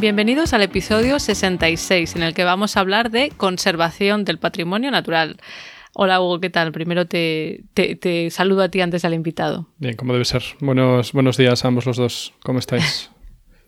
Bienvenidos al episodio 66, en el que vamos a hablar de conservación del patrimonio natural. Hola Hugo, ¿qué tal? Primero te, te, saludo a ti antes al invitado. Bien, como debe ser. Buenos, buenos días a ambos los dos. ¿Cómo estáis?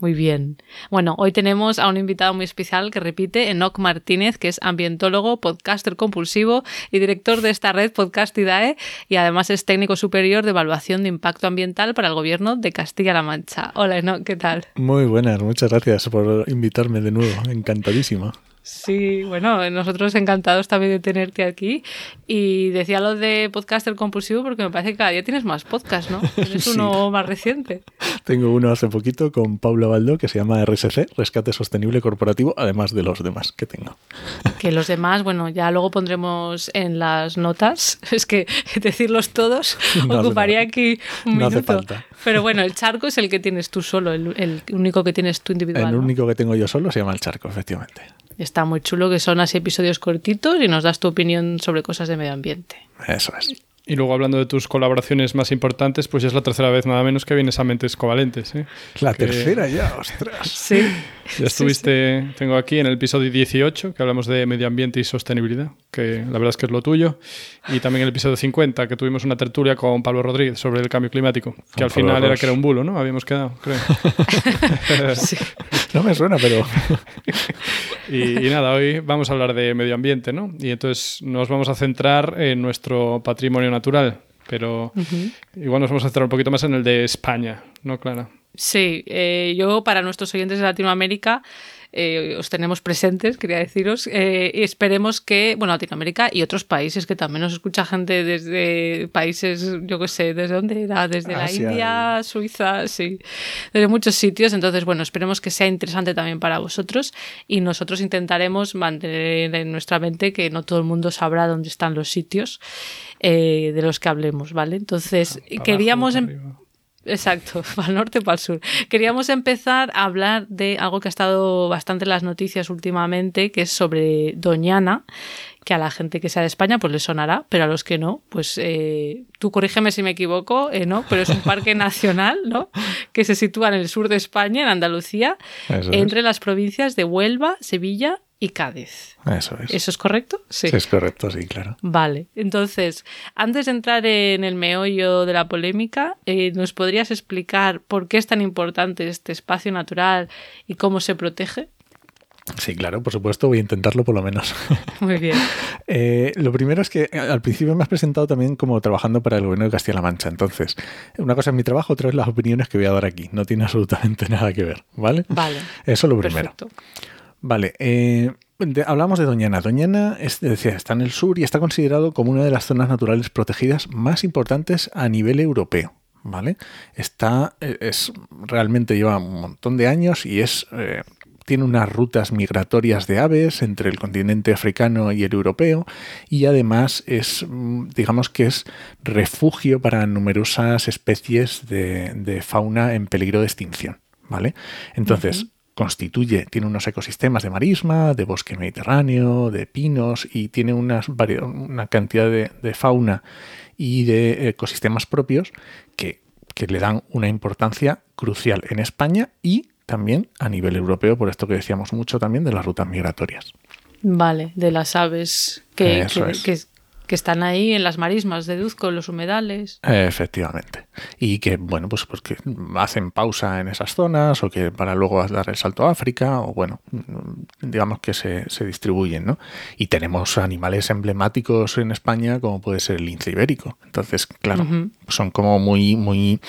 Muy bien. Bueno, hoy tenemos a un invitado muy especial que repite, Enoc Martínez, que es ambientólogo, podcaster compulsivo y director de esta red Podcastidae y además es técnico superior de evaluación de impacto ambiental para el gobierno de Castilla-La Mancha. Hola Enoc, ¿qué tal? Muy buenas, muchas gracias por invitarme de nuevo. Encantadísimo. Sí, bueno, nosotros encantados también de tenerte aquí. Y decía lo de podcaster compulsivo porque me parece que cada día tienes más podcast, ¿no? Tienes uno más reciente. Tengo uno hace poquito con Paula Baldo que se llama RSC, Rescate Sostenible Corporativo, además de los demás que tengo. Que los demás, bueno, ya luego pondremos en las notas. Es que decirlos todos ocuparía aquí un no minuto. Hace falta. Pero bueno, el charco es el que tienes tú solo, el, único que tienes tú individual. El único que tengo yo solo se llama el charco, efectivamente. Está muy chulo que son así episodios cortitos y nos das tu opinión sobre cosas de medio ambiente. Eso es. Y luego hablando de tus colaboraciones más importantes, pues ya es la tercera vez nada menos que vienes a Mentes Covalentes. ¿eh? La tercera ya, ostras. Sí. Ya estuviste, tengo aquí en el episodio 18, que hablamos de medio ambiente y sostenibilidad, que la verdad es que es lo tuyo. Y también el episodio 50, que tuvimos una tertulia con Pablo Rodríguez sobre el cambio climático, que al final era que era un bulo, ¿no? Habíamos quedado, creo. sí. No me suena, pero... y, y, nada, hoy vamos a hablar de medio ambiente, ¿no? Y entonces nos vamos a centrar en nuestro patrimonio natural, pero igual nos vamos a centrar un poquito más en el de España, ¿no, Clara? Sí, eh, yo para nuestros oyentes de Latinoamérica eh, os tenemos presentes, quería deciros, eh, y esperemos que, bueno, Latinoamérica y otros países, que también nos escucha gente desde países, yo qué sé, ¿desde dónde era? Desde la India, Suiza, sí, desde muchos sitios, entonces, bueno, esperemos que sea interesante también para vosotros y nosotros intentaremos mantener en nuestra mente que no todo el mundo sabrá dónde están los sitios de los que hablemos, ¿vale? Entonces, queríamos... Exacto, para el norte, para el sur. Queríamos empezar a hablar de algo que ha estado bastante en las noticias últimamente, que es sobre Doñana, que a la gente que sea de España pues le sonará, pero a los que no, pues eh, tú corrígeme si me equivoco, eh, ¿no? Pero es un parque nacional, ¿no? Que se sitúa en el sur de España, en Andalucía, Eso entre es. las provincias de Huelva, Sevilla y Cádiz. Eso es. ¿Eso es correcto? Sí. es correcto, sí, claro. Vale, entonces, antes de entrar en el meollo de la polémica, eh, ¿nos podrías explicar por qué es tan importante este espacio natural y cómo se protege? Sí, claro, por supuesto, voy a intentarlo por lo menos. Muy bien. eh, lo primero es que al principio me has presentado también como trabajando para el gobierno de Castilla-La Mancha. Entonces, una cosa es mi trabajo, otra es las opiniones que voy a dar aquí. No tiene absolutamente nada que ver, ¿vale? Vale. Eso es lo primero. Perfecto. Vale, eh, de, hablamos de Doñana. Doñana es, decía, está en el sur y está considerado como una de las zonas naturales protegidas más importantes a nivel europeo. ¿Vale? Está, es, realmente lleva un montón de años y es, eh, tiene unas rutas migratorias de aves entre el continente africano y el europeo y además es, digamos que es refugio para numerosas especies de, fauna en peligro de extinción. ¿Vale? Entonces, constituye, tiene unos ecosistemas de marisma, de bosque mediterráneo, de pinos y tiene unas, una cantidad de, de, fauna y de ecosistemas propios que, que, le dan una importancia crucial en España y también a nivel europeo, por esto que decíamos mucho también de las rutas migratorias. Vale, de las aves que, Eso que, es. que que están ahí en las marismas, deduzco, en los humedales. Efectivamente. Y que, bueno, pues, pues que hacen pausa en esas zonas o que para luego dar el salto a África o, bueno, digamos que se, se distribuyen, ¿no? Y tenemos animales emblemáticos en España como puede ser el lince ibérico. Entonces, claro, uh -huh. son como muy, muy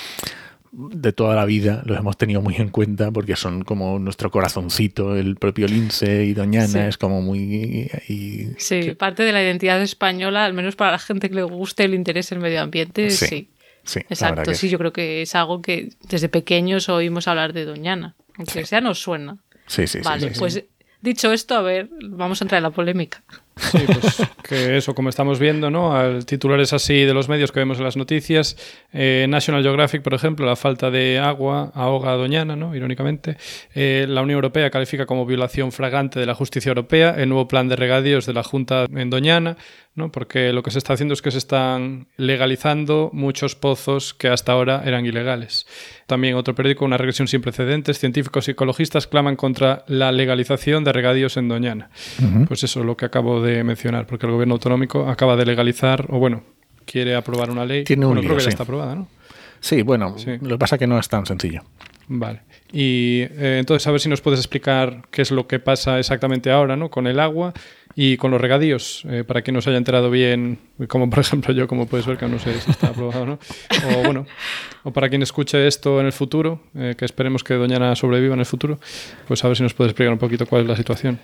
de toda la vida los hemos tenido muy en cuenta porque son como nuestro corazoncito, el propio lince y Doñana sí. es como muy... Y, sí, que... parte de la identidad española, al menos para la gente que le guste el interés en el medio ambiente, sí. sí. Sí, Exacto, sí, yo creo que es algo que desde pequeños oímos hablar de Doñana, aunque sí. sea nos suena. Sí, sí, vale, pues Dicho esto, a ver, vamos a entrar en la polémica. Sí, pues que eso, como estamos viendo, ¿no? Al titulares así de los medios que vemos en las noticias, eh, National Geographic, por ejemplo, la falta de agua ahoga a Doñana, ¿no? Irónicamente. Eh, la Unión Europea califica como violación fragante de la justicia europea el nuevo plan de regadíos de la Junta en Doñana, ¿no? Porque lo que se está haciendo es que se están legalizando muchos pozos que hasta ahora eran ilegales. También otro periódico, una regresión sin precedentes, científicos y ecologistas claman contra la legalización de regadíos en Doñana. Pues eso es lo que acabo de mencionar, porque el gobierno autonómico acaba de legalizar, o bueno, quiere aprobar una ley. Tiene un bueno, lío, creo que sí. ya está aprobada, ¿no? Sí, bueno, Sí. lo que pasa es que no es tan sencillo. Vale. Y eh, entonces, a ver si nos puedes explicar qué es lo que pasa exactamente ahora, ¿no? Con el agua y con los regadíos, eh, para quien no se haya enterado bien, como por ejemplo yo, como puedes ver, que no sé si está aprobado o no. O bueno, o para quien escuche esto en el futuro, eh, que esperemos que Doñana sobreviva en el futuro, pues a ver si nos puedes explicar un poquito cuál es la situación.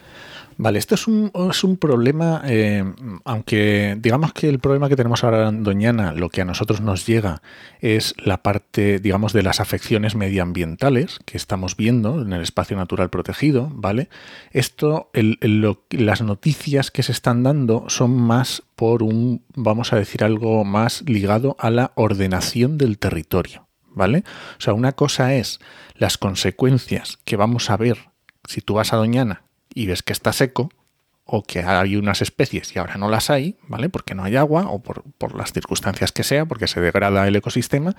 Vale, esto es un, es un problema, eh, aunque digamos que el problema que tenemos ahora en Doñana, lo que a nosotros nos llega es la parte, digamos, de las afecciones medioambientales que estamos viendo en el espacio natural protegido, ¿vale? Esto, el- el- lo- las noticias que se están dando son más por un, vamos a decir, algo más ligado a la ordenación del territorio, ¿vale? O sea, una cosa es las consecuencias que vamos a ver si tú vas a Doñana y ves que está seco, o que hay unas especies y ahora no las hay, ¿vale? Porque no hay agua o por, las circunstancias que sea, porque se degrada el ecosistema.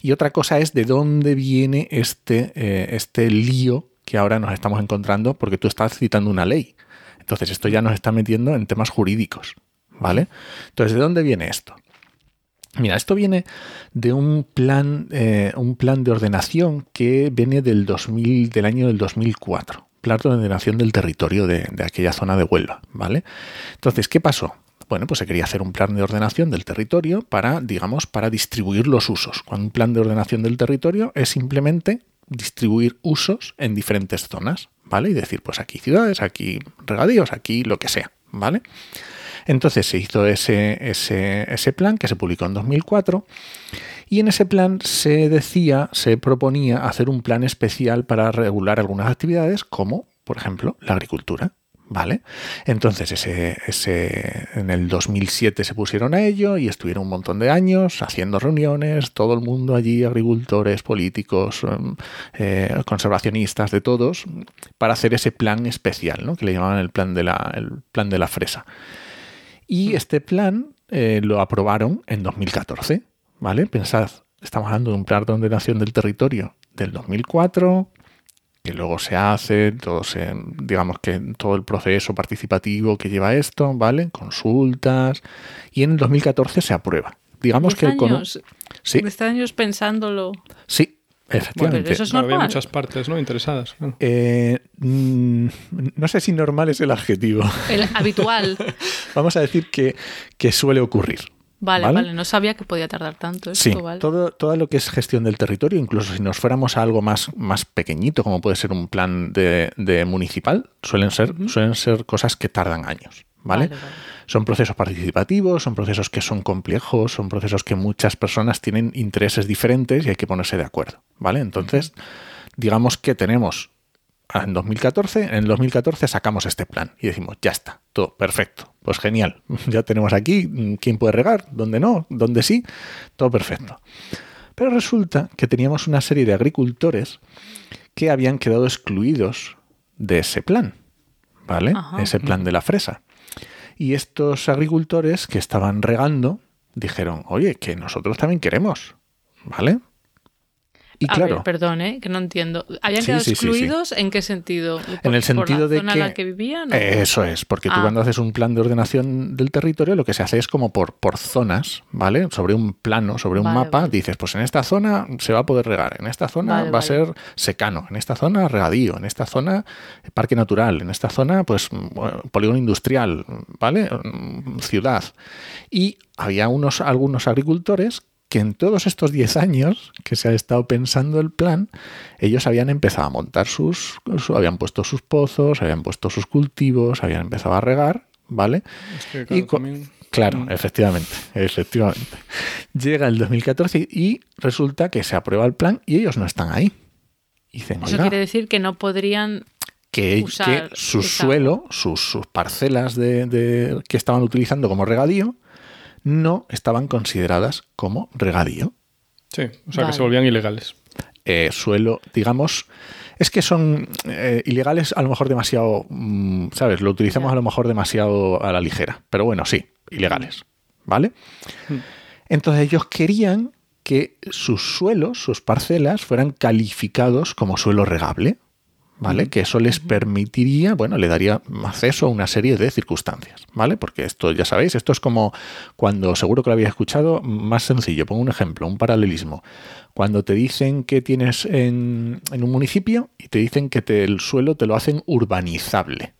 Y otra cosa es de dónde viene este, eh, este lío que ahora nos estamos encontrando, porque tú estás citando una ley. Entonces esto ya nos está metiendo en temas jurídicos, ¿vale? Entonces, ¿de dónde viene esto? Mira, esto viene de un plan, eh, un plan de ordenación que viene del 2000, del año del 2004 plan de ordenación del territorio de, de, aquella zona de Huelva, ¿vale? Entonces, ¿qué pasó? Bueno, pues se quería hacer un plan de ordenación del territorio para, digamos, para distribuir los usos. Cuando un plan de ordenación del territorio es simplemente distribuir usos en diferentes zonas, ¿vale? Y decir, pues aquí ciudades, aquí regadíos, aquí lo que sea, ¿vale? Entonces se hizo ese, ese, ese plan que se publicó en 2004 y en ese plan se decía, se proponía hacer un plan especial para regular algunas actividades como, por ejemplo, la agricultura. ¿Vale? Entonces, en el 2007 se pusieron a ello y estuvieron un montón de años haciendo reuniones, todo el mundo allí, agricultores, políticos, eh, conservacionistas, de todos, para hacer ese plan especial, ¿no? que le llamaban el plan de la, el plan de la fresa. Y este plan eh, lo aprobaron en 2014. ¿Vale? Pensad, estamos hablando de un plan de ordenación del territorio del 2004, que luego se hace, todo se, digamos que todo el proceso participativo que lleva esto, ¿vale? Consultas, y en el 2014 se aprueba. Digamos que con años, sí. Este años pensándolo. Sí, efectivamente. Bueno, eso es normal. Había muchas partes, ¿no? Interesadas. Claro. Eh, mm, no sé si normal es el adjetivo. El habitual. Vamos a decir que, que suele ocurrir. Vale, vale, vale, no sabía que podía tardar tanto. Esto, sí, vale. todo, todo lo que es gestión del territorio, incluso si nos fuéramos a algo más, más pequeñito, como puede ser un plan de, de municipal, suelen ser, uh -huh. suelen ser cosas que tardan años. ¿vale? Vale, vale. Son procesos participativos, son procesos que son complejos, son procesos que muchas personas tienen intereses diferentes y hay que ponerse de acuerdo. ¿vale? Entonces, digamos que tenemos en 2014, en el 2014 sacamos este plan y decimos, ya está, todo perfecto, pues genial, ya tenemos aquí quién puede regar, dónde no, dónde sí, todo perfecto. Pero resulta que teníamos una serie de agricultores que habían quedado excluidos de ese plan, ¿vale? Ajá. Ese plan de la fresa. Y estos agricultores que estaban regando dijeron, oye, que nosotros también queremos, ¿vale? Y a claro, ver, perdón, ¿eh? que no entiendo. ¿Habían quedado sí, excluidos? Sí, sí, ¿En qué sentido? ¿Por, en el sentido por la de zona que en la que vivían. ¿o? Eso es, porque tú ah. cuando haces un plan de ordenación del territorio, lo que se hace es como por, por zonas, ¿vale? Sobre un plano, sobre un vale, mapa, vale. dices, pues en esta zona se va a poder regar, en esta zona vale, va a ser secano, en esta zona regadío, en esta zona parque natural, en esta zona, pues polígono industrial, ¿vale? Ciudad. Y había unos, algunos agricultores que en todos estos 10 años que se ha estado pensando el plan, ellos habían empezado a montar sus, habían puesto sus pozos, habían puesto sus cultivos, habían empezado a regar, ¿vale? Es que, claro, y también... claro mm. efectivamente, efectivamente. Llega el 2014 y resulta que se aprueba el plan y ellos no están ahí. Y dicen, Eso quiere decir que no podrían que, Usar que su esa suelo, sus, sus parcelas de, de- que estaban utilizando como regadío, no estaban consideradas como regadío. Sí, o sea Vale. que se volvían ilegales. Eh, suelo, digamos, es que son eh, ilegales a lo mejor demasiado, mm, ¿sabes? Lo utilizamos a lo mejor demasiado a la ligera, pero bueno, sí, ilegales, ¿vale? Mm. Entonces ellos querían que sus suelos, sus parcelas, fueran calificados como suelo regable, ¿vale? Que eso les permitiría, bueno, le daría acceso a una serie de circunstancias, ¿vale? Porque esto, ya sabéis, esto es como cuando, seguro que lo habéis escuchado, más sencillo, pongo un ejemplo, un paralelismo. Cuando te dicen que tienes en, en un municipio y te dicen que te- el suelo te lo hacen urbanizable,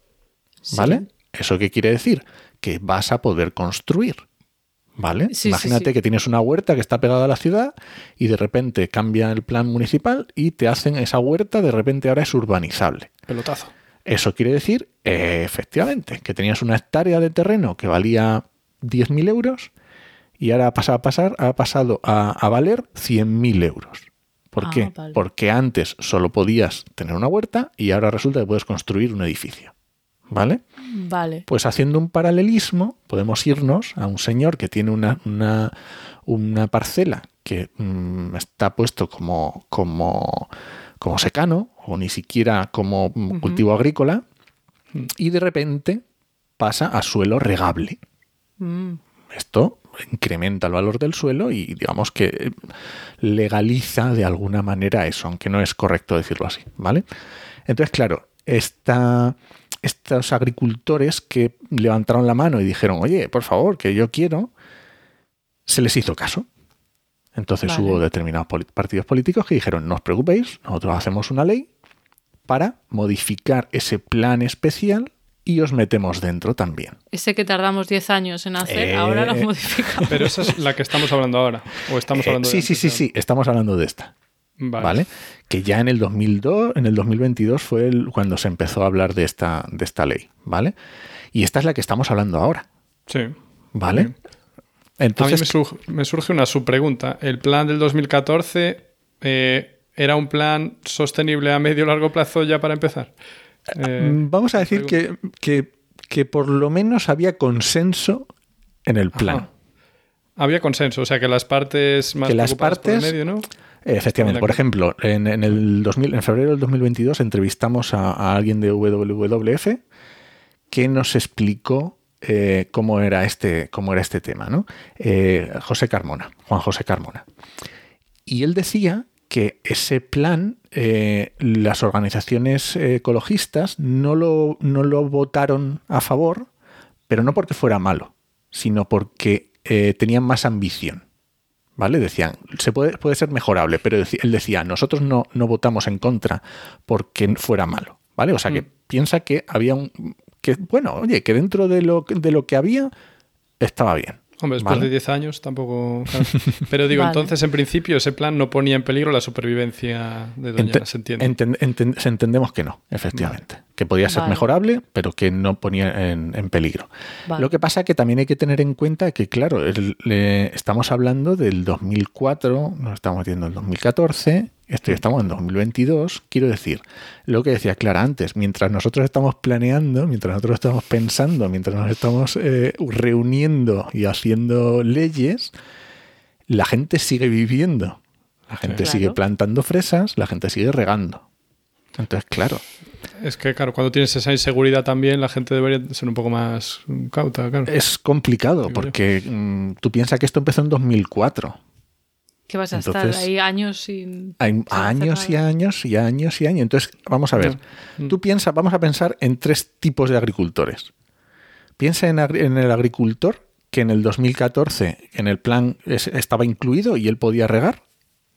¿vale? Sí. ¿Eso qué quiere decir? Que vas a poder construir. ¿Vale? Sí, sí, Imagínate sí. que tienes una huerta que está pegada a la ciudad y de repente cambia el plan municipal y te hacen esa huerta, de repente ahora es urbanizable. Pelotazo. Eso quiere decir, eh, efectivamente, que tenías una hectárea de terreno que valía 10.000 euros y ahora ha pasado a, pasar, ha pasado a, a valer 100.000 euros. ¿Por Ah, qué? vale. Porque antes solo podías tener una huerta y ahora resulta que puedes construir un edificio. ¿Vale? Vale. Pues haciendo un paralelismo, podemos irnos a un señor que tiene una, una, una parcela que mm, está puesto como, como, como secano o ni siquiera como mm, cultivo agrícola y de repente pasa a suelo regable. Mm, Esto incrementa el valor del suelo y digamos que eh, legaliza de alguna manera eso, aunque no es correcto decirlo así, ¿vale? Entonces, claro, esta, estos agricultores que levantaron la mano y dijeron, oye, por favor, que yo quiero, se les hizo caso. Entonces Vale. hubo determinados partidos políticos que dijeron, no os preocupéis, nosotros hacemos una ley para modificar ese plan especial y os metemos dentro también. Ese que tardamos 10 años en hacer, Eh, ahora lo modificamos. Pero esa es la que estamos hablando ahora. O estamos Eh, hablando de sí, sí, sí, sí, estamos hablando de esta. Vale. ¿vale? Que ya en el 2002, en el 2022 fue el- cuando se empezó a hablar de esta, de esta ley, ¿vale? Y esta es la que estamos hablando ahora, Sí. ¿vale? Bien. Entonces, a mí me, surge- me surge una subpregunta. ¿El plan del 2014 eh, era un plan sostenible a medio o largo plazo ya para empezar? Eh, mm, vamos a decir que, que, que por lo menos había consenso en el plan. ajá. Había consenso, o sea que las partes más Que las por partes- medio, ¿no? Efectivamente. Por ejemplo, en, en el 2000, en febrero del 2022 entrevistamos a, a alguien de WWF que nos explicó eh, cómo, era este, cómo era este tema, ¿no? Eh, José Carmona, Juan José Carmona. Y él decía que ese plan, eh, las organizaciones ecologistas no lo, no lo votaron a favor, pero no porque fuera malo, sino porque tenían más ambición. ¿Vale? Decían, se puede, puede ser mejorable, pero él decía, nosotros no, no votamos en contra porque fuera malo. ¿Vale? O sea que Mm. piensa que había un. que, bueno, oye, que dentro de lo, de lo que había estaba bien. Hombre, después Vale. de 10 años tampoco. claro. Pero digo, Vale. entonces en principio ese plan no ponía en peligro la supervivencia de Doñana, Ente- se entiende. enten- enten- se entendemos que no, efectivamente. Que podía ser Vale. mejorable, pero que no ponía en, en peligro. Vale. Lo que pasa que también hay que tener en cuenta que, claro, el- le- estamos hablando del 2004, nos estamos metiendo en el 2014, esto ya estamos en 2022. Quiero decir, lo que decía Clara antes, mientras nosotros estamos planeando, mientras nosotros estamos pensando, mientras nos estamos eh, reuniendo y haciendo leyes, la gente sigue viviendo. La gente sigue plantando fresas, la gente sigue regando. Entonces, claro, Es que, claro, cuando tienes esa inseguridad también, la gente debería ser un poco más cauta, claro. es complicado porque mm, tú piensas que esto empezó en 2004. Que vas a Entonces- estar ahí años sin. Hay años y años y años y años. Entonces, vamos a ver. Tú piensas, vamos a pensar en tres tipos de agricultores. Piensa en, el agricultor que en el 2014 en el plan es- estaba incluido y él podía regar,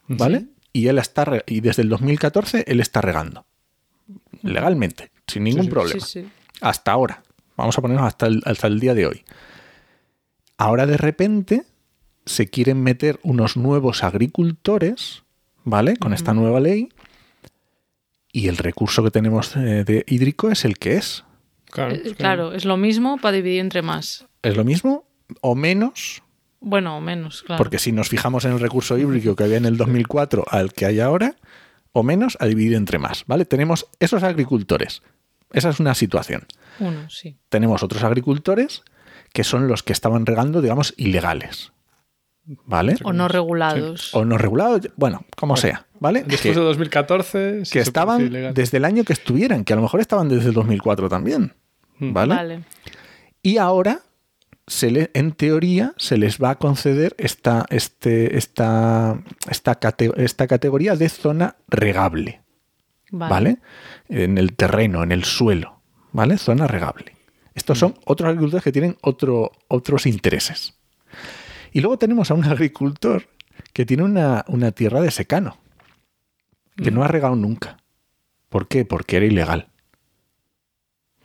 ¿vale? Y él está y desde el 2014 él está regando legalmente, sin ningún sí. problema. Sí, sí. Hasta ahora. Vamos a ponernos hasta el, hasta el día de hoy. Ahora de repente se quieren meter unos nuevos agricultores, ¿vale? Con esta nueva ley. Y el recurso que tenemos eh, de hídrico es el que es. Claro, Eh, es que- Claro, es lo mismo para dividir entre más. ¿Es lo mismo o menos? Bueno, o menos, claro. Porque si nos fijamos en el recurso hídrico que había en el 2004 al que hay ahora, o menos a dividir entre más, ¿vale? Tenemos esos agricultores. Esa es una situación. Uno, sí. Tenemos otros agricultores que son los que estaban regando, digamos, ilegales. ¿Vale? O no regulados. O no regulados, bueno, como sea, ¿vale? Después que, de 2014, sí que estaban desde el año que estuvieran, que a lo mejor estaban desde el 2004 también, Mm. ¿vale? Vale. Y ahora, se le, en teoría, se les va a conceder esta, este, esta, esta, cate- esta categoría de zona regable, Vale. ¿vale? En el terreno, en el suelo, ¿vale? Zona regable. Estos son otros agricultores que tienen otro, otros intereses. Y luego tenemos a un agricultor que tiene una, una tierra de secano, que no ha regado nunca. ¿Por qué? Porque era ilegal.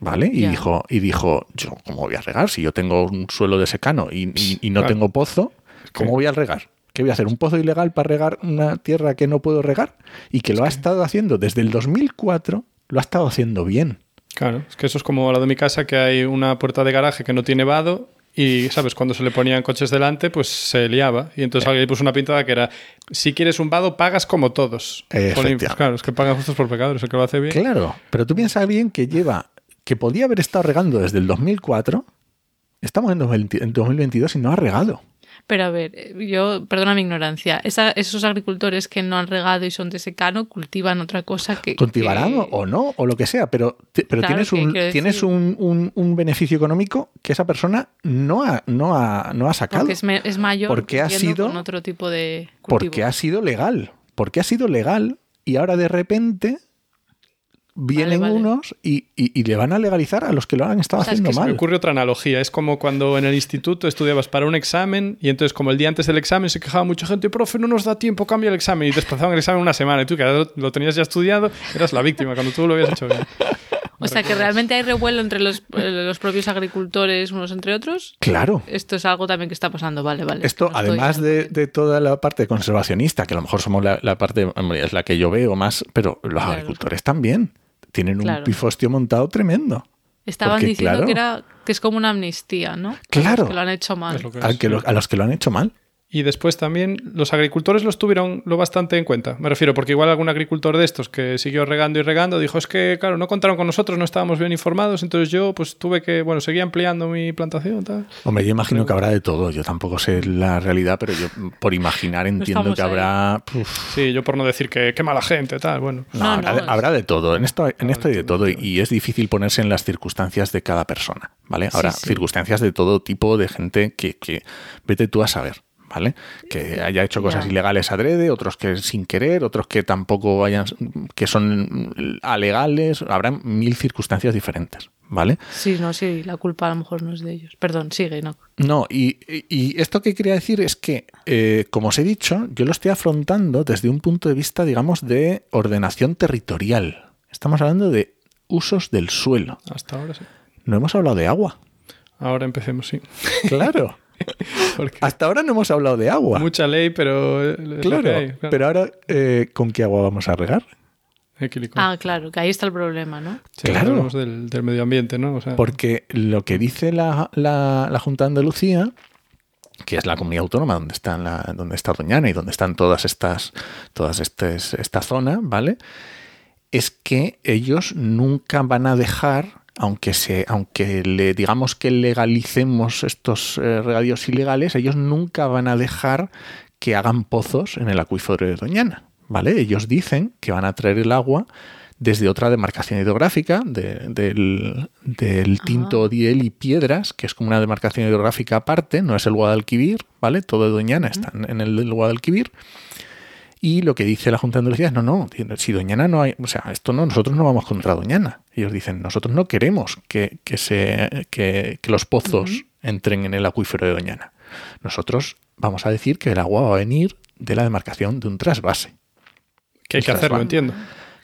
¿Vale? Y dijo, y dijo, yo, ¿cómo voy a regar? Si yo tengo un suelo de secano y, y- y no Claro. tengo pozo, ¿cómo voy a regar? ¿Qué voy a hacer? ¿Un pozo ilegal para regar una tierra que no puedo regar? Y que lo ha estado haciendo desde el 2004, lo ha estado haciendo bien. Claro, es que eso es como al lado de mi casa, que hay una puerta de garaje que no tiene vado y, ¿sabes? Cuando se le ponían coches delante, pues se liaba. Y entonces alguien puso una pintada que era, si quieres un vado, pagas como todos. Pues claro, es que pagan justos por pecadores, el que lo hace bien. Claro, pero tú piensas alguien que lleva, que podía haber estado regando desde el 2004, estamos en 2020 en 2022 y no ha regado. Pero a ver, eh, yo, perdona mi ignorancia, esa- esos agricultores que no han regado y son de secano cultivan otra cosa que... Cultivarán que- o- no, o lo que sea, pero, pero Claro, tienes, un, tienes un, un- un beneficio económico que esa persona no ha, no ha, no ha sacado. Porque es, me- es mayor Porque ha sido- con otro tipo de cultivo. Porque ha sido legal. Porque ha sido legal y ahora de repente vienen vale. unos y, y- y le van a legalizar a los que lo han estado O sea, es haciendo que Se me mal. ocurre otra analogía. Es como cuando en el instituto estudiabas para un examen y entonces como el día antes del examen se quejaba mucha gente, profe, no nos da tiempo, cambia el examen y desplazaban el examen una semana y tú que lo, tenías ya estudiado, eras la víctima cuando tú lo habías hecho bien. O sea, que realmente hay revuelo entre los, eh, los propios agricultores unos entre otros. Claro. Esto es algo también que está pasando, vale, vale. Esto, No además de, de toda la parte conservacionista, que a lo mejor somos la, la parte, es la que yo veo más, pero los Claro. agricultores también tienen un Claro. pifostio montado tremendo. Estaban porque, diciendo claro. que, era, que es como una amnistía, ¿no? Claro. Que lo han hecho mal. Lo que lo- a los que lo han hecho mal. Y después también los agricultores los tuvieron lo bastante en cuenta. Me refiero, porque igual algún agricultor de estos que siguió regando y regando dijo, es que, claro, no contaron con nosotros, no estábamos bien informados, entonces yo pues tuve que, bueno, seguía ampliando mi plantación. Tal. Hombre, yo imagino que habrá de todo. Yo tampoco sé la realidad, pero yo por imaginar entiendo que habrá... uf, Sí, yo por no decir que qué mala gente, tal, bueno. no, No, habrá, no, de, es- habrá de todo. En esto, en esto hay de todo y, es difícil ponerse en las circunstancias de cada persona, ¿vale? Sí. circunstancias de todo tipo de gente que, que vete tú a saber. ¿Vale? Que haya hecho cosas ilegales adrede, otros que sin querer, otros que tampoco vayan, que son alegales, habrá mil circunstancias diferentes, ¿vale? Sí, no, sí, la culpa a lo mejor no es de ellos. Perdón, sigue, no. No, y, y esto que quería decir es que, eh, como os he dicho, yo lo estoy afrontando desde un punto de vista, digamos, de ordenación territorial. Estamos hablando de usos del suelo. Hasta ahora sí. No hemos hablado de agua. Ahora empecemos, sí. Claro. Porque Hasta ahora no hemos hablado de agua. mucha ley, pero... claro. que hay, claro. Pero ahora, eh, ¿con qué agua vamos a regar? Ah, claro, que ahí está el problema, ¿no? Sí, claro. hablamos del, del medio ambiente, ¿no? O sea, Porque lo que dice la, la- la Junta de Andalucía, que es la comunidad autónoma donde está, la, donde está Doñana y donde están todas estas, todas estas, esta zona, ¿vale? Es que ellos nunca van a dejar, aunque se, aunque le digamos que legalicemos estos eh, regadíos ilegales, ellos nunca van a dejar que hagan pozos en el acuífero de Doñana, ¿vale? Ellos dicen que van a traer el agua desde otra demarcación hidrográfica, de- del, del Tinto, Diel y Piedras, que es como una demarcación hidrográfica aparte, no es el Guadalquivir, ¿vale? Todo de Doñana está en el Guadalquivir. Y lo que dice la Junta de Andalucía es, no, no, si Doñana no hay, o sea, esto no, nosotros no vamos contra Doñana. Ellos dicen, nosotros no queremos que, que se, que, que los pozos entren en el acuífero de Doñana. Nosotros vamos a decir que el agua va a venir de la demarcación de un trasvase, que hay que hacerlo, entiendo.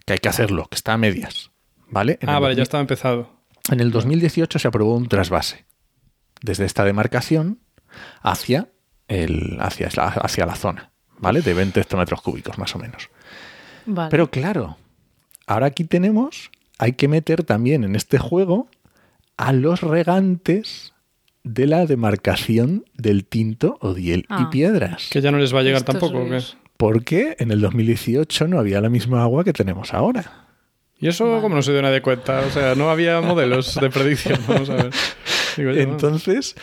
que hay que hacerlo, que está a medias. ¿Vale? En Ah, vale, ya 2000 estaba empezado. En el 2018 se aprobó un trasvase desde esta demarcación hacia, el, hacia, la, hacia la zona, ¿vale? De 20 hectómetros cúbicos más o menos. Vale. Pero claro, ahora aquí tenemos, hay que meter también en este juego a los regantes de la demarcación del Tinto, Odiel y Ah. Piedras. Que ya no les va a llegar Estos tampoco. Porque en el 2018 no había la misma agua que tenemos ahora. ¿Y eso cómo no se dio nadie cuenta? O sea, no había modelos de predicción. Vamos a ver. Digo yo, ¿no? Entonces,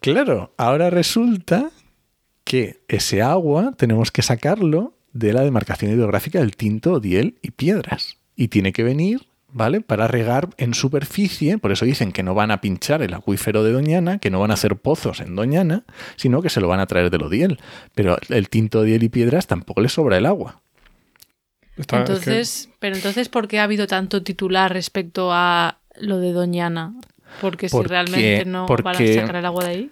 claro, ahora resulta que ese agua tenemos que sacarlo de la demarcación hidrográfica del Tinto, Diel y Piedras. Y tiene que venir, ¿vale? Para regar en superficie, por eso dicen que no van a pinchar el acuífero de Doñana, que no van a hacer pozos en Doñana, sino que se lo van a traer de Odiel. Pero el Tinto, Diel y Piedras tampoco les sobra el agua. Está- es que- Entonces, pero entonces, ¿por qué ha habido tanto titular respecto a lo de Doñana? Porque si Porque- realmente no van a sacar el agua de ahí.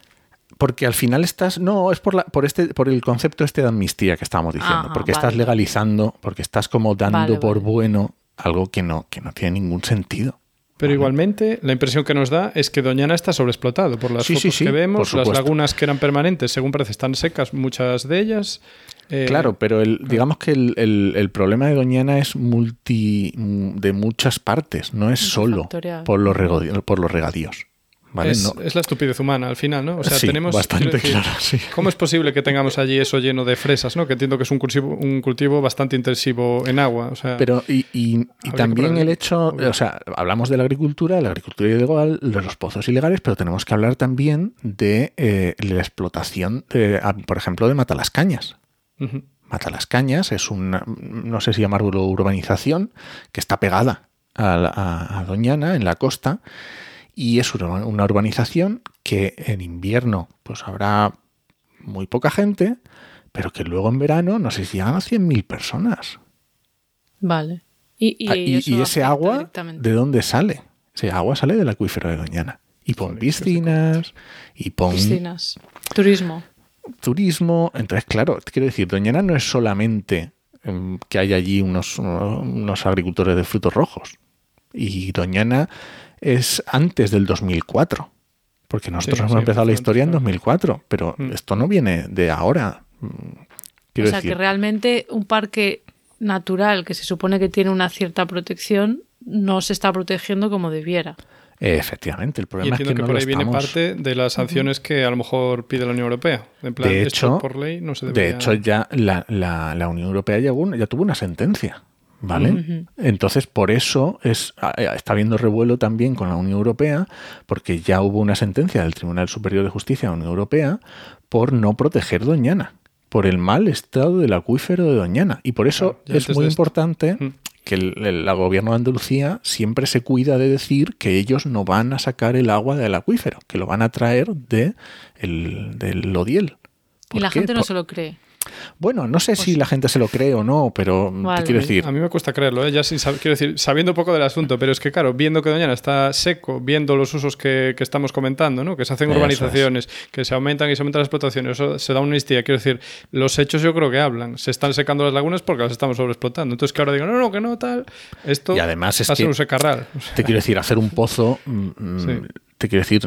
Porque al final estás. No, es por, la, por, este, por el concepto este de amnistía que estábamos diciendo. Ajá, porque vale. estás legalizando, porque estás como dando Vale, por vale. bueno algo que no, que no tiene ningún sentido. Pero igualmente, la impresión que nos da es que Doñana está sobreexplotado por las Sí, fotos sí, que vemos, las lagunas que eran permanentes, según parece, están secas, muchas de ellas. Eh, Claro, pero el, digamos que el, el- el problema de Doñana es multi de muchas partes, no es solo por los, por los regadíos. ¿Vale? Es, No- es la estupidez humana al final, ¿no? O sea, Sí, tenemos. bastante decir, claro, sí. ¿Cómo es posible que tengamos allí eso lleno de fresas, ¿no? Que entiendo que es un cultivo, un cultivo bastante intensivo en agua. O sea, Pero y, y- también el hecho, o sea, hablamos de la agricultura, la agricultura ilegal, de los pozos ilegales, pero tenemos que hablar también de eh, la explotación, de, a- por ejemplo, de Matalascañas. ujú. Matalascañas es una, no sé si llamarlo urbanización, que está pegada a, la- a- a Doñana, en la costa, y es una, urbanización que en invierno pues habrá muy poca gente, pero que luego en verano no sé si llegan a 100.000 personas. Vale. Y, y, Ah, Y, eso y ese agua. ¿de dónde sale? Ese agua sale del acuífero de Doñana. Y pon piscinas, y pon Piscinas. Turismo. turismo. Entonces, claro, quiero decir, Doñana no es solamente em, que hay allí unos, unos agricultores de frutos rojos. Y Doñana es antes del 2004. Porque nosotros Sí, hemos sí, empezado la historia en antes, 2004. Pero Mm. esto no viene de ahora. Mm, O Quiero sea, decir, que realmente un parque natural que se supone que tiene una cierta protección no se está protegiendo como debiera. efectivamente, el Y problema es entiendo que, que, no por lo ahí viene estamos. parte de las sanciones que a lo mejor pide la Unión Europea. En plan, De esto hecho- por ley no se De hecho, ya la, la- la Unión Europea ya, hubo- ya tuvo una sentencia. ¿Vale? Entonces, por eso es, está habiendo revuelo también con la Unión Europea, porque ya hubo una sentencia del Tribunal Superior de Justicia de la Unión Europea por no proteger Doñana, por el mal estado del acuífero de Doñana. Y por eso Claro, es muy esto. importante que el, el- el gobierno de Andalucía siempre se cuida de decir que ellos no van a sacar el agua del acuífero, que lo van a traer de el, del Odiel. Y ¿Por la qué? gente no Por- se lo cree. Bueno, no sé si la gente se lo cree o no, pero Vale. te quiero decir, A mí me cuesta creerlo, ¿eh? ya sin sab- quiero decir, sabiendo un poco del asunto, pero es que claro, viendo que Doñana está seco, viendo los usos que, que estamos comentando, ¿no? que se hacen urbanizaciones, que se aumentan y se aumentan las explotaciones, eso se da una amnistía, quiero decir, los hechos yo creo que hablan, se están secando las lagunas porque las estamos sobreexplotando, entonces que ahora digo, no, no, que no, tal, esto Y además es va a ser un secarral. O sea, Te quiero decir, hacer un pozo, mm, mm, Sí. te quiero decir,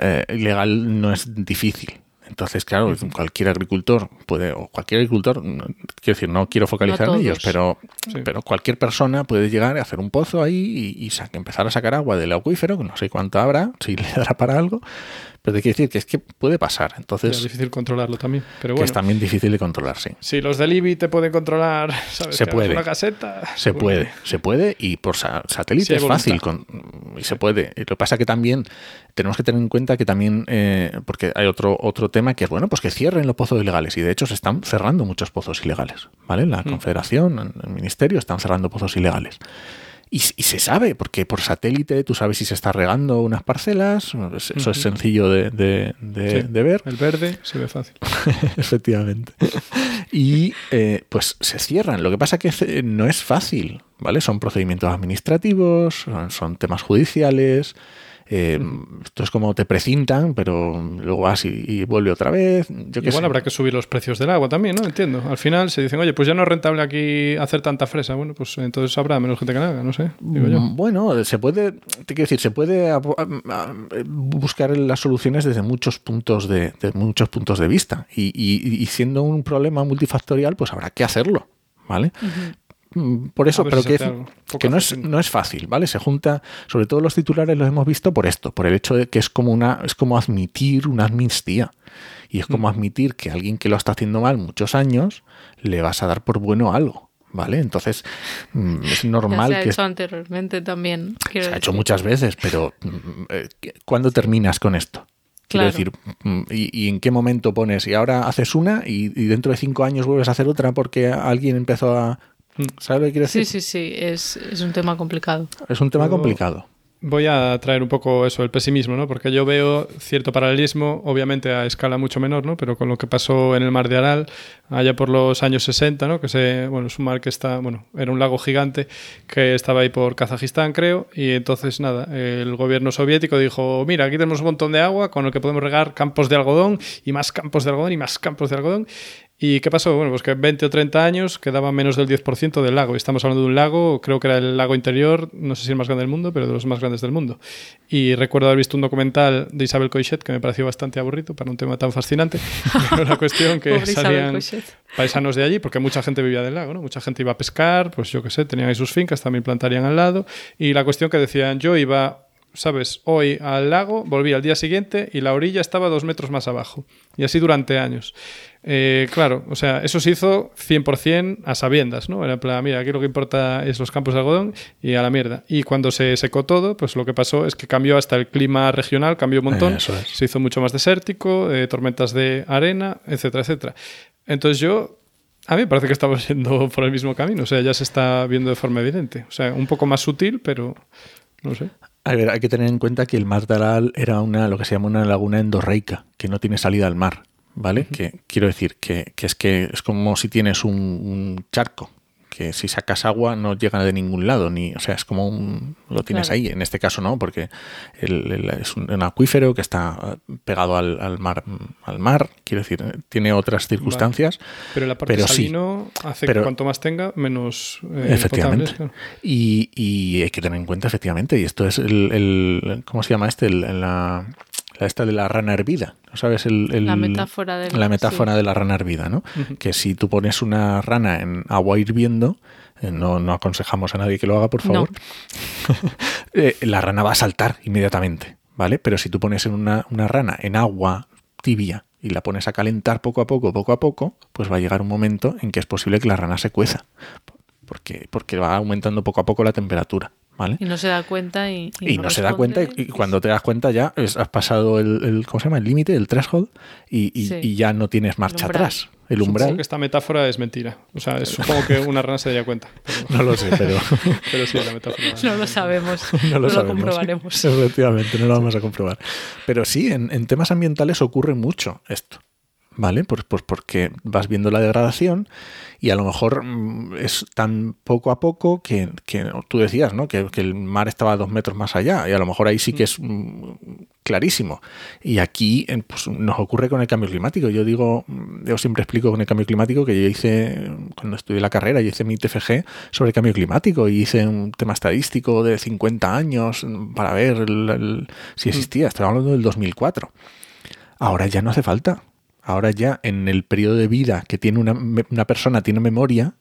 eh, legal no es difícil. Entonces, claro, cualquier agricultor puede, o cualquier agricultor, quiero decir, no quiero focalizar No en ellos, pero, Sí. pero cualquier persona puede llegar a hacer un pozo ahí y, empezar a sacar agua del acuífero, que no sé cuánto habrá, si le dará para algo, pero te quiero decir que es que puede pasar. es Entonces, difícil controlarlo también, pero que es también difícil de controlar, sí. Si los del IBI te pueden controlar, ¿sabes? Se puede. Una caseta. Se bueno, puede, se puede y por sa- satélite Sí, es fácil con- y se puede. Y Lo que pasa que también tenemos que tener en cuenta que también, eh, porque hay otro, otro tema que es bueno, pues que cierren los pozos ilegales y de hecho se están cerrando muchos pozos ilegales, ¿vale? La Mm. Confederación, el Ministerio están cerrando pozos ilegales. Y, se sabe, porque por satélite tú sabes si se está regando unas parcelas, es- eso es sencillo de, de- de- Sí. de ver. El verde se ve fácil. Efectivamente. Y eh, pues se cierran. Lo que pasa que no es fácil, ¿vale? Son procedimientos administrativos, son, son temas judiciales. Eh, Esto es como te precintan, pero luego vas y, y vuelve otra vez. Yo Igual sé. habrá que subir los precios del agua también, ¿no? Entiendo. Al final se dicen, oye, pues ya no es rentable aquí hacer tanta fresa. Bueno, pues entonces habrá menos gente que la haga, no sé. Digo yo. Mm, Bueno, se puede, te quiero decir, se puede ap- a- a- buscar las soluciones desde muchos puntos de, de muchos puntos de vista. Y, y- y siendo un problema multifactorial, pues habrá que hacerlo, ¿vale? Por eso, pero que, no, es, fácil. no es fácil, ¿vale? Se junta, sobre todo los titulares los hemos visto por esto, por el hecho de que es como una, es como admitir una amnistía. Y es Mm. como admitir que a alguien que lo está haciendo mal muchos años, le vas a dar por bueno algo, ¿vale? Entonces, mm, es normal ya se ha que... hecho anteriormente también. Se ha hecho muchas veces, pero mm, eh, ¿cuándo terminas con esto? Quiero decir, mm, ¿y, en qué momento pones? Y ahora haces una y, dentro de cinco años vuelves a hacer otra porque alguien empezó a... ¿Sabes lo que quiero decir? Sí, sí, sí, es, es un tema complicado. Es un tema complicado voy a traer un poco eso, el pesimismo, ¿no? Porque yo veo cierto paralelismo, obviamente a escala mucho menor, ¿no? Pero con lo que pasó en el mar de Aral, allá por los años 60, ¿no? Que se, bueno, es un mar que está, bueno, era un lago gigante que estaba ahí por Kazajistán, creo, y entonces, nada, el gobierno soviético dijo, mira, aquí tenemos un montón de agua con el que podemos regar campos de algodón y más campos de algodón y más campos de algodón, ¿Y qué pasó? Bueno, pues que en 20 o 30 años quedaba menos del 10% del lago. Estamos hablando de un lago, creo que era el lago interior, no sé si el más grande del mundo, pero de los más grandes del mundo. Y recuerdo haber visto un documental de Isabel Coixet que me pareció bastante aburrido para un tema tan fascinante. Pero la cuestión que salían paisanos de allí, porque mucha gente vivía del lago, ¿no? Mucha gente iba a pescar, pues yo qué sé, tenían ahí sus fincas, también plantarían al lado. Y la cuestión que decían, yo iba ¿sabes? Hoy al lago, volví al día siguiente y la orilla estaba dos metros más abajo. Y así durante años. Eh, claro, o sea, eso se hizo 100% a sabiendas, ¿no? Era en plan, mira, aquí lo que importa es los campos de algodón y a la mierda. Y cuando se secó todo, pues lo que pasó es que cambió hasta el clima regional, cambió un montón, se hizo mucho más desértico, eh, tormentas de arena, etcétera, etcétera. Entonces yo a mí me parece que estamos yendo por el mismo camino, o sea, ya se está viendo de forma evidente. O sea, un poco más sutil, pero no sé. A ver, hay que tener en cuenta que el mar de Aral era una, lo que se llama una laguna endorreica, que no tiene salida al mar. ¿vale? Que quiero decir que, es que es como si tienes un, charco, que si sacas agua no llega de ningún lado, ni, o sea, es como un, lo tienes ahí. En este caso no, porque es un, acuífero que está pegado al, mar, al mar, quiero decir, tiene otras circunstancias. Pero la parte pero salino hace que cuanto más tenga, menos eh, efectivamente. y, y, hay que tener en cuenta, efectivamente, y esto es el, ¿cómo se llama este? la la esta de la rana hervida, ¿sabes? El, la metáfora, de la, metáfora de la rana hervida, ¿no? Que si tú pones una rana en agua hirviendo, eh, no, no aconsejamos a nadie que lo haga, por favor, eh, la rana va a saltar inmediatamente, ¿vale? Pero si tú pones una, una rana en agua tibia y la pones a calentar poco a poco, poco a poco, pues va a llegar un momento en que es posible que la rana se cueza, porque, porque va aumentando poco a poco la temperatura. Y no se da cuenta y, y, no, se da cuenta y, cuando te das cuenta ya has pasado el, ¿cómo se llama? El límite, el threshold y, ya no tienes marcha atrás. El umbral. Supongo que esta metáfora es mentira. O sea, supongo que una rana se daría cuenta. No lo sé, pero... pero sí, la metáfora. No lo sabemos. no lo, comprobaremos. Efectivamente, no lo vamos a comprobar. Pero sí, en, en temas ambientales ocurre mucho esto. ¿Vale? Pues, pues porque vas viendo la degradación y a lo mejor mm, es tan poco a poco que, tú decías, ¿no? Que, el mar estaba dos metros más allá y a lo mejor ahí sí que es mm, clarísimo. Y aquí pues, nos ocurre con el cambio climático. Yo digo, mm, yo siempre explico con el cambio climático que yo hice, cuando estudié la carrera, yo hice mi TFG sobre el cambio climático y hice un tema estadístico de 50 años para ver si existía. Estaba hablando del 2004. Ahora ya no hace falta Ahora ya en el periodo de vida que tiene una, una persona tiene memoria,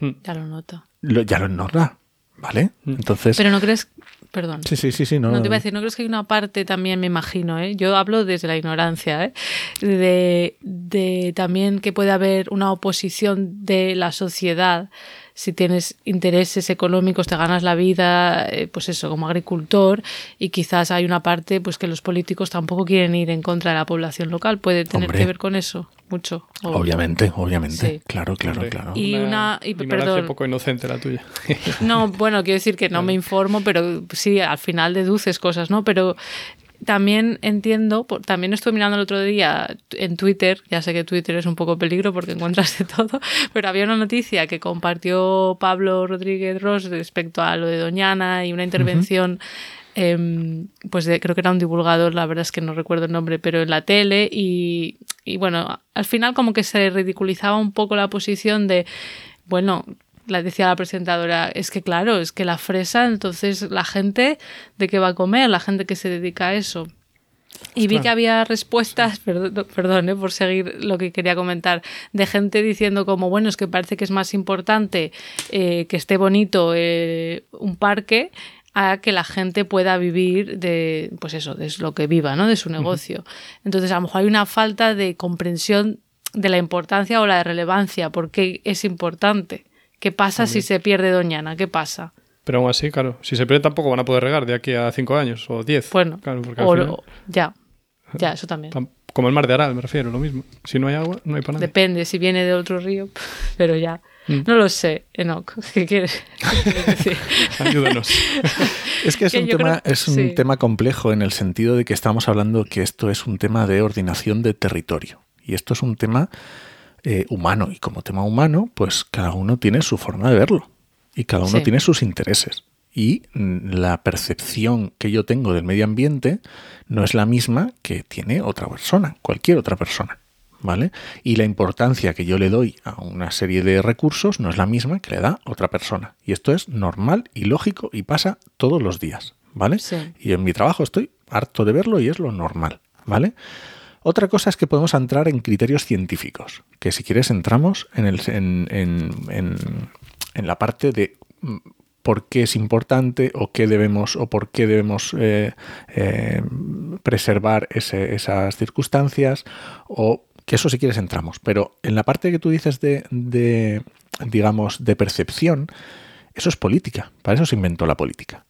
hmm. ya lo nota. ya lo nota, ¿vale? Hmm. Entonces. Pero no crees, perdón. Sí, sí, sí, sí. No, no te iba a decir, no crees que hay una parte también, me imagino, ¿eh? Yo hablo desde la ignorancia, ¿eh? De, de también que puede haber una oposición de la sociedad si tienes intereses económicos, te ganas la vida, eh, pues eso, como agricultor, y quizás hay una parte pues que los políticos tampoco quieren ir en contra de la población local. ¿Puede tener que ver con eso? Mucho. Obviamente, obviamente. Claro, claro, claro. Y una, y, perdón, poco inocente la tuya. no, bueno, quiero decir que no me informo, pero sí, al final deduces cosas, ¿no? Pero también entiendo, también estuve mirando el otro día en Twitter, ya sé que Twitter es un poco peligro porque encuentras de todo, pero había una noticia que compartió Pablo Rodríguez Ross respecto a lo de Doñana y una intervención, em, pues creo que era un divulgador, la verdad es que no recuerdo el nombre, pero en la tele y, y bueno, al final como que se ridiculizaba un poco la posición de, bueno, la decía la presentadora, es que claro, es que la fresa, entonces la gente de qué va a comer, la gente que se dedica a eso. Y vi que había respuestas, perdón, eh, por seguir lo que quería comentar, de gente diciendo como, bueno, es que parece que es más importante eh, que esté bonito eh, un parque a que la gente pueda vivir de, pues eso, de lo que viva, ¿no? De su negocio. Entonces, a lo mejor hay una falta de comprensión de la importancia o la relevancia, porque es importante ¿Qué pasa si se pierde Doñana? ¿Qué pasa? Pero aún así, claro, si se pierde tampoco van a poder regar de aquí a cinco años o diez. Bueno, Claro, porque al o- final- o- ya, ya, eso también. tam- como el mar de Aral, me refiero, lo mismo. Si no hay agua, no hay para nadie. Depende si viene de otro río, pero ya. Mm. No lo sé, Enoch. ¿Qué quieres, qué quieres decir? Ayúdanos. Es que es Que un, tema, creo- es un sí. tema complejo en el sentido de que estamos hablando que esto es un tema de ordenación de territorio. Y esto es un tema eh, humano. Y como tema humano, pues cada uno tiene su forma de verlo. Y cada uno Sí. tiene sus intereses. Y mm, la percepción que yo tengo del medio ambiente no es la misma que tiene otra persona, cualquier otra persona. ¿Vale? Y la importancia que yo le doy a una serie de recursos no es la misma que le da otra persona. Y esto es normal y lógico y pasa todos los días. ¿Vale? Sí. Y en mi trabajo estoy harto de verlo y es lo normal. ¿Vale? Otra cosa es que podemos entrar en criterios científicos, que si quieres entramos en, el, en, en- en- en la parte de mm, por qué es importante o qué debemos o por qué debemos eh, eh, preservar ese- esas circunstancias o que eso si quieres entramos. Pero en la parte que tú dices de, de, digamos, de percepción, eso es política. Para eso se inventó la política.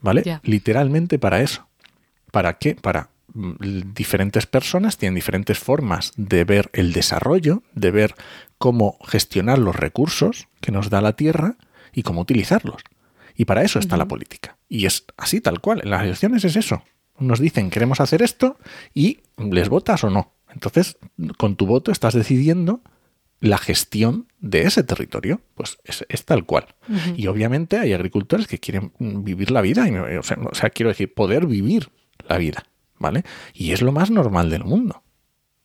¿Vale? Literalmente para eso. ¿Para qué? Para diferentes personas tienen diferentes formas de ver el desarrollo, de ver cómo gestionar los recursos que nos da la Tierra y cómo utilizarlos. Y para eso está la política. Y es así tal cual. En las elecciones es eso. Nos dicen queremos hacer esto y les votas o no. Entonces, con tu voto estás decidiendo la gestión de ese territorio. Pues es, es tal cual. Y obviamente hay agricultores que quieren mm, vivir la vida. Y, me- o, sea, o sea, quiero decir, poder vivir la vida. ¿Vale? Y es lo más normal del mundo.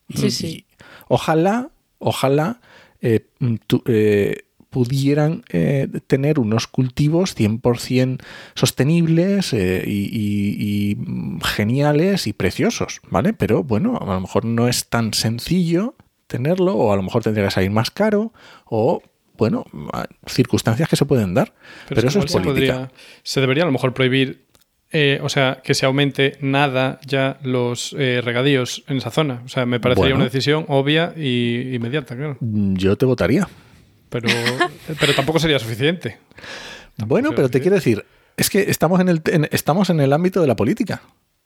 Y- Sí, sí. y ojalá, ojalá eh, tu- eh, pudieran eh, tener unos cultivos 100% sostenibles eh, y, y- y, geniales y preciosos, ¿vale? Pero bueno, a lo mejor no es tan sencillo tenerlo o a lo mejor tendría que salir más caro o, bueno, circunstancias que se pueden dar. Pero, eso es política. podría- se debería a lo mejor prohibir, eh, o sea, que se aumente nada ya los eh, regadíos en esa zona. O sea, me parecería Bueno. una decisión obvia y inmediata, claro. Mm, Yo te votaría. Pero, pero tampoco sería suficiente. Bueno, pero te quiero decir, es que estamos en el, en- estamos en el ámbito de la política.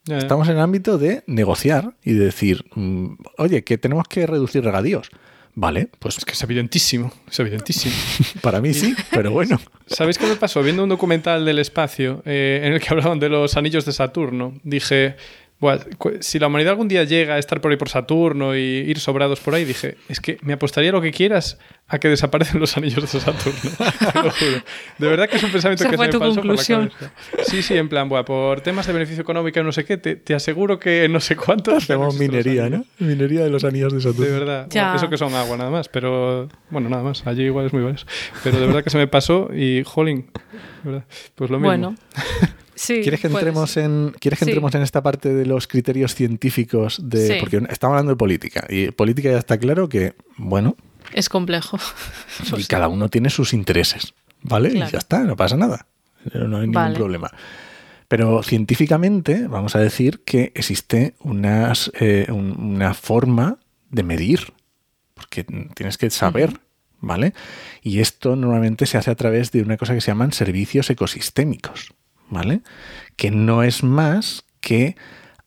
Ya, ya. Estamos en el ámbito de negociar y de decir, mm, oye, que tenemos que reducir regadíos. Vale, pues Es que es evidentísimo, es evidentísimo. para mí sí, pero bueno. ¿Sabéis qué me pasó? Viendo un documental del espacio eh, en el que hablaban de los anillos de Saturno, dije, "Buah, cu- si la humanidad algún día llega a estar por ahí por Saturno y ir sobrados por ahí, dije, es que me apostaría lo que quieras a que desaparecen los anillos de Saturno. Te lo juro. De verdad que es un pensamiento Esa que fue se tu me pasó conclusión. por la cabeza. Sí, sí, en plan, buah, por temas de beneficio económico y no sé qué, te, te aseguro que no sé cuánto... Hacemos minería, ¿no? Minería de los anillos de Saturno. De verdad. Ya. Bueno, eso que son agua nada más, pero bueno, nada más. Allí igual es muy valioso. Pero de verdad que se me pasó y, jolín, de verdad, pues lo mismo. Bueno, sí. ¿Quieres que entremos en quieres que Sí. entremos en esta parte de los criterios científicos de Sí. porque estamos hablando de política y política ya está claro que bueno Es complejo. y cada uno tiene sus intereses, ¿vale? Y ya está, no pasa nada. No hay ningún Vale. problema. Pero científicamente vamos a decir que existe unas, eh, un- una forma de medir, porque tienes que saber, ¿vale? Y esto normalmente se hace a través de una cosa que se llaman servicios ecosistémicos, ¿vale? Que no es más que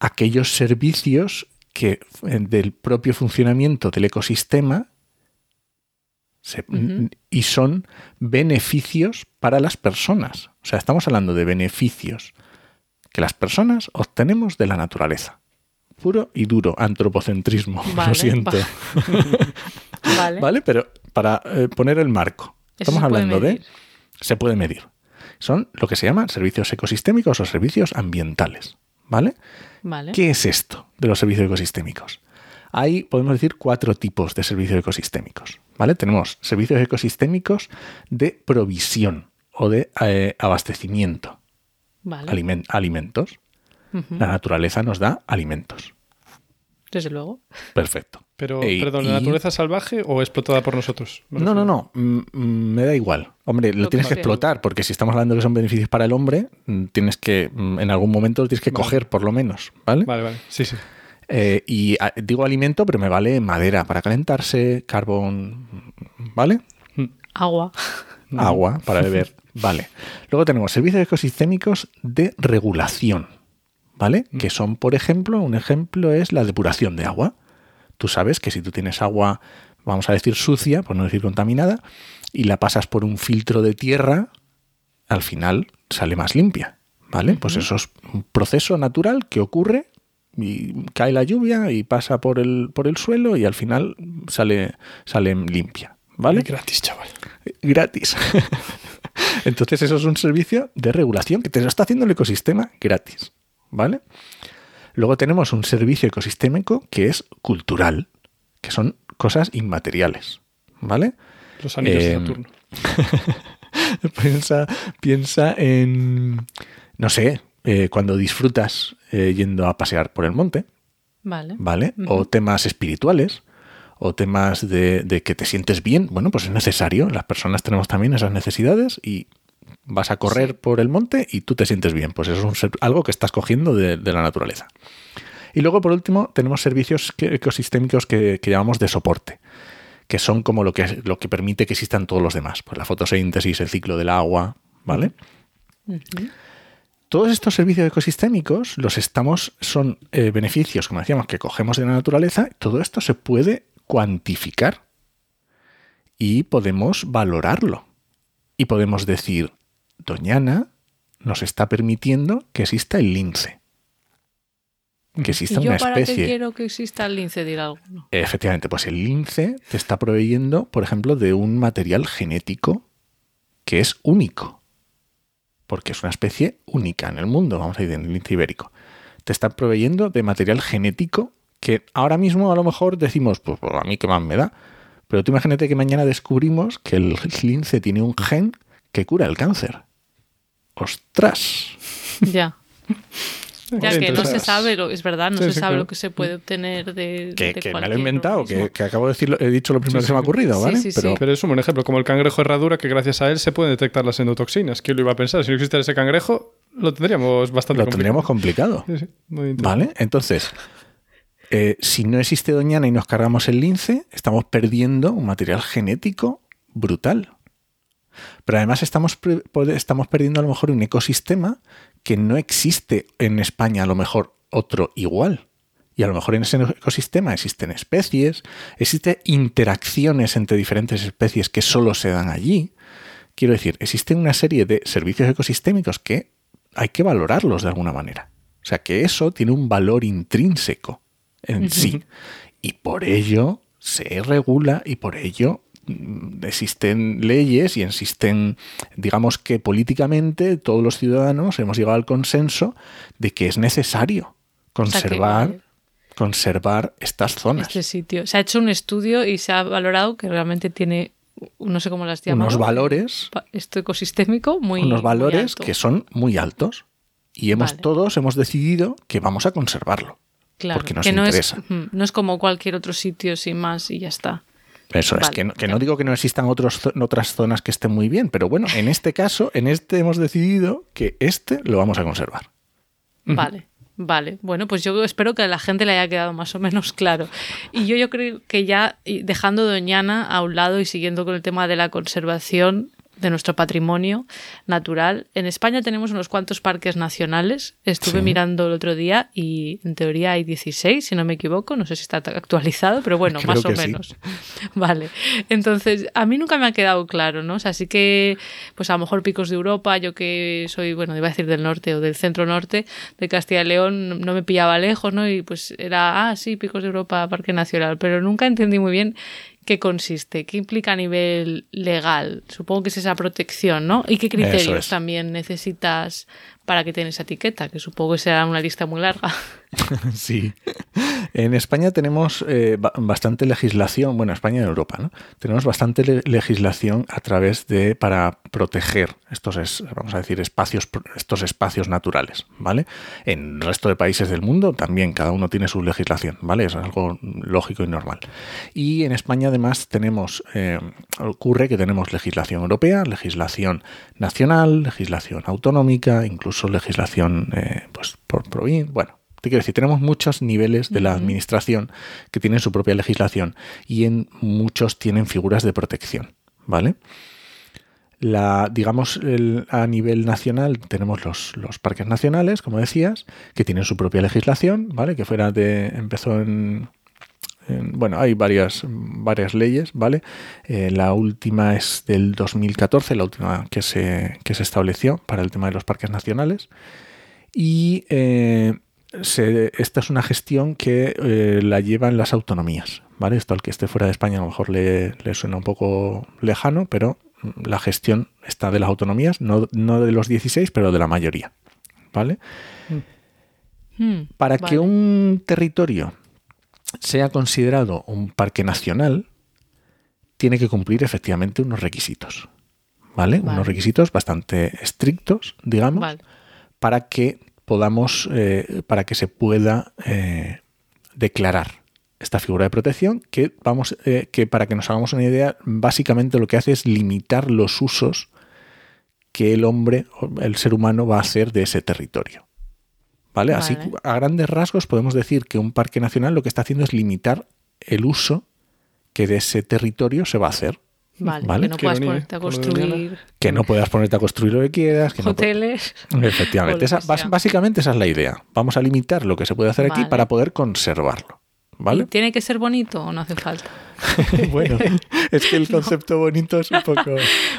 aquellos servicios que eh, del propio funcionamiento del ecosistema se- y son beneficios para las personas. O sea, estamos hablando de beneficios que las personas obtenemos de la naturaleza. Puro y duro antropocentrismo, Vale, lo siento. Vale. ¿Vale? Pero para eh, poner el marco, estamos hablando de... Se puede medir. Son lo que se llaman servicios ecosistémicos o servicios ambientales. ¿Vale? Vale. ¿Qué es esto de los servicios ecosistémicos? Hay, podemos decir, cuatro tipos de servicios ecosistémicos. ¿Vale? Tenemos servicios ecosistémicos de provisión o de eh, abastecimiento. Vale. Alimen- alimentos. La naturaleza nos da alimentos. Desde luego. Perfecto. Pero, Ey, perdón, ¿la y- naturaleza salvaje o explotada por nosotros? Me No, no, no. mm, mm, Me da igual. Hombre, lo, tienes que explotar, porque si estamos hablando que son beneficios para el hombre, mm, tienes que, en algún momento lo tienes que Vale. coger, por lo menos. ¿Vale? Vale, vale. Sí, sí. Eh, y ah, digo alimento, pero me vale madera para calentarse, carbón, ¿vale? Agua. agua para beber. Vale. Luego tenemos servicios ecosistémicos de regulación, ¿vale? Que son, por ejemplo, un ejemplo es la depuración de agua. Tú sabes que si tú tienes agua, vamos a decir sucia, por no decir contaminada, y la pasas por un filtro de tierra, al final sale más limpia, ¿vale? Pues eso es un proceso natural que ocurre y cae la lluvia y pasa por el, por el suelo y al final sale, sale limpia, ¿vale? Gratis, chaval. Gratis. Entonces eso es un servicio de regulación que te lo está haciendo el ecosistema gratis, ¿vale? Luego tenemos un servicio ecosistémico que es cultural, que son cosas inmateriales, ¿vale? Los anillos de Eh, Saturno. piensa, piensa en, no sé, eh, cuando disfrutas eh, yendo a pasear por el monte, Vale. ¿vale? O temas espirituales, o temas de, de que te sientes bien. Bueno, pues es necesario. Las personas tenemos también esas necesidades y vas a correr por el monte y tú te sientes bien. Pues eso es un algo que estás cogiendo de, de la naturaleza. Y luego, por último, tenemos servicios ecosistémicos que, que llamamos de soporte, que son como lo que, lo que permite que existan todos los demás. Pues la fotosíntesis, el ciclo del agua, ¿vale? Todos estos servicios ecosistémicos los estamos, son eh, beneficios, como decíamos, que cogemos de la naturaleza. Todo esto se puede cuantificar y podemos valorarlo. Y podemos decir, Doñana nos está permitiendo que exista el lince. Que exista ¿Y yo una para qué quiero que exista el lince? Dirá alguno. Efectivamente, pues el lince te está proveyendo, por ejemplo, de un material genético que es único. Porque es una especie única en el mundo, vamos a decir, en el lince ibérico. Te está proveyendo de material genético que ahora mismo a lo mejor decimos, pues a mí qué más me da. Pero tú imagínate que mañana descubrimos que el lince tiene un gen que cura el cáncer. ¡Ostras! Ya. Ya que no se sabe, lo, es verdad, no Sí, se sí, sabe claro. lo que se puede obtener de. Que, de que me lo he inventado, que, que acabo de decirlo, he dicho lo primero Sí, que se me ha ocurrido, ¿vale? sí, sí. Pero Pero es un buen ejemplo, como el cangrejo herradura, que gracias a él se pueden detectar las endotoxinas. ¿Quién lo iba a pensar? Si no existiera ese cangrejo, lo tendríamos bastante lo tendríamos complicado. Sí, sí, muy interesante. ¿Vale? Entonces, eh, si no existe Doñana y nos cargamos el lince, estamos perdiendo un material genético brutal. Pero además estamos, estamos perdiendo a lo mejor un ecosistema que no existe en España, a lo mejor otro igual. Y a lo mejor en ese ecosistema existen especies, existen interacciones entre diferentes especies que solo se dan allí. Quiero decir, existe una serie de servicios ecosistémicos que hay que valorarlos de alguna manera. O sea que eso tiene un valor intrínseco en sí. Y por ello se regula y por ello existen leyes y existen, digamos que políticamente todos los ciudadanos hemos llegado al consenso de que es necesario sea que- conservar, conservar estas zonas. Este sitio. Se ha hecho un estudio y se ha valorado que realmente tiene, no sé cómo las llaman. Unos valores, Esto ecosistémico muy. unos valores que son muy altos. Y hemos Vale. todos hemos decidido que vamos a conservarlo. Claro, porque nos que no interesa. Es, no es como cualquier otro sitio sin más y ya está. Eso es, que no, que ya. no digo que no existan otros, otras zonas que estén muy bien, pero bueno, en este caso, en este hemos decidido que este lo vamos a conservar. Vale, vale. Bueno, pues yo espero que a la gente le haya quedado más o menos claro. Y yo, yo creo que ya dejando Doñana a un lado y siguiendo con el tema de la conservación de nuestro patrimonio natural, en España tenemos unos cuantos parques nacionales. Estuve Sí. mirando el otro día y en teoría hay 16, si no me equivoco. No sé si está actualizado, pero bueno, Creo más o sí. menos. Vale. Entonces, a mí nunca me ha quedado claro, ¿no? O sea, sí que, pues a lo mejor picos de Europa, yo que soy, bueno, iba a decir del norte o del centro norte de Castilla y León, no me pillaba lejos, ¿no? Y pues era, ah, sí, picos de Europa, Parque Nacional, pero nunca entendí muy bien qué consiste, qué implica a nivel legal. Supongo que es esa protección, ¿no? Y qué criterios es. también necesitas para que tengas esa etiqueta, que supongo que será una lista muy larga. Sí. En España tenemos eh, ba- bastante legislación, bueno, España y Europa, ¿no? Tenemos bastante le- legislación a través de para proteger estos, es- vamos a decir, espacios, estos espacios naturales, ¿vale? En el resto de países del mundo también cada uno tiene su legislación, ¿vale? Es algo lógico y normal. Y en España además tenemos, eh, ocurre que tenemos legislación europea, legislación nacional, legislación autonómica, incluso legislación eh, pues, por provincia, bueno. Te quiero decir, tenemos muchos niveles de la administración que tienen su propia legislación y en muchos tienen figuras de protección, ¿vale? la, digamos, el- a nivel nacional tenemos los, los parques nacionales, como decías, que tienen su propia legislación, ¿vale? Que fuera de. empezó en. en- bueno, hay varias, varias leyes, ¿vale? Eh, la última es del 2014, la última que se, que se estableció para el tema de los parques nacionales. Y eh, se- esta es una gestión que eh, la llevan las autonomías, ¿vale? Esto al que esté fuera de España a lo mejor le, le suena un poco lejano, pero mm, la gestión está de las autonomías, no, no de los 16, pero de la mayoría, ¿vale? Hmm, Para vale. que un territorio sea considerado un parque nacional, tiene que cumplir efectivamente unos requisitos, ¿vale? Vale. Unos requisitos bastante estrictos, digamos, para que podamos, eh, para que se pueda eh, declarar esta figura de protección, que vamos, eh, que para que nos hagamos una idea, básicamente lo que hace es limitar los usos que el hombre, el ser humano, va a hacer de ese territorio. ¿Vale? Así Vale. a grandes rasgos podemos decir que un parque nacional lo que está haciendo es limitar el uso que de ese territorio se va a hacer. Vale, ¿Vale? que no puedas ponerte a construir Que no puedas ponerte a construir lo que quieras, que no hoteles. Efectivamente, o lo esa- básicamente esa es la idea. Vamos a limitar lo que se puede hacer aquí Vale. para poder conservarlo. ¿Y ¿Vale? ¿Tiene que ser bonito o no hace falta? bueno, es que el concepto bonito es un poco...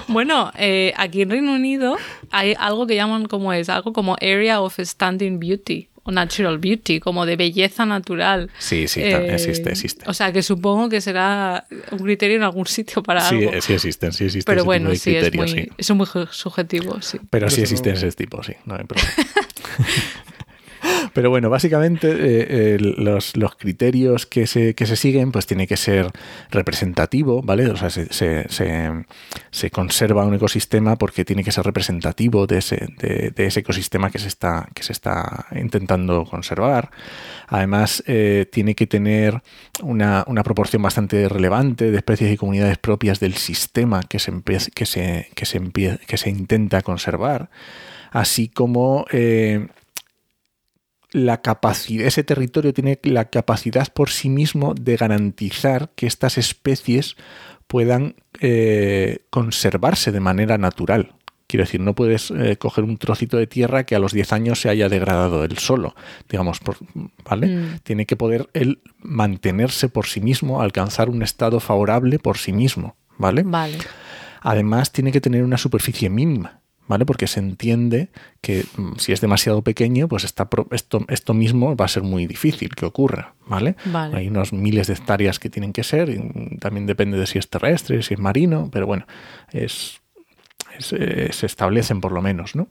Bueno, eh, aquí en Reino Unido hay algo que llaman como es, algo como Area of Standing Beauty o Natural Beauty, como de belleza natural. Sí, sí, ta- existe, existe. O sea, que supongo que será un criterio en algún sitio para Sí, algo. eh, sí existen, sí existen Pero ese bueno, tipo de sí, es criterios, muy, sí. es muy ju- subjetivo, sí. Pero sí existen ese tipo, sí, no hay problema. Pero bueno, básicamente eh, eh, los, los criterios que se, que se siguen pues tiene que ser representativo, ¿vale? O sea, se, se- se- se conserva un ecosistema porque tiene que ser representativo de ese, de, ese ecosistema que se está, que se está intentando conservar. Además, eh, tiene que tener una, una proporción bastante relevante de especies y comunidades propias del sistema que se, empe- que se, que se, que se intenta conservar, así como la capacidad, ese territorio tiene la capacidad por sí mismo de garantizar que estas especies puedan eh, conservarse de manera natural. Quiero decir, no puedes eh, coger un trocito de tierra que a los 10 años se haya degradado él solo, digamos, por- ¿vale? Mm. Tiene que poder él mantenerse por sí mismo, alcanzar un estado favorable por sí mismo, ¿vale? Vale. Además, tiene que tener una superficie mínima, ¿vale? Porque se entiende que mm, si es demasiado pequeño, pues está pro- esto, esto mismo va a ser muy difícil que ocurra, ¿vale? Vale. Hay unos miles de hectáreas que tienen que ser, y también depende de si es terrestre, si es marino, pero bueno, es, es, eh, se establecen por lo menos, ¿no?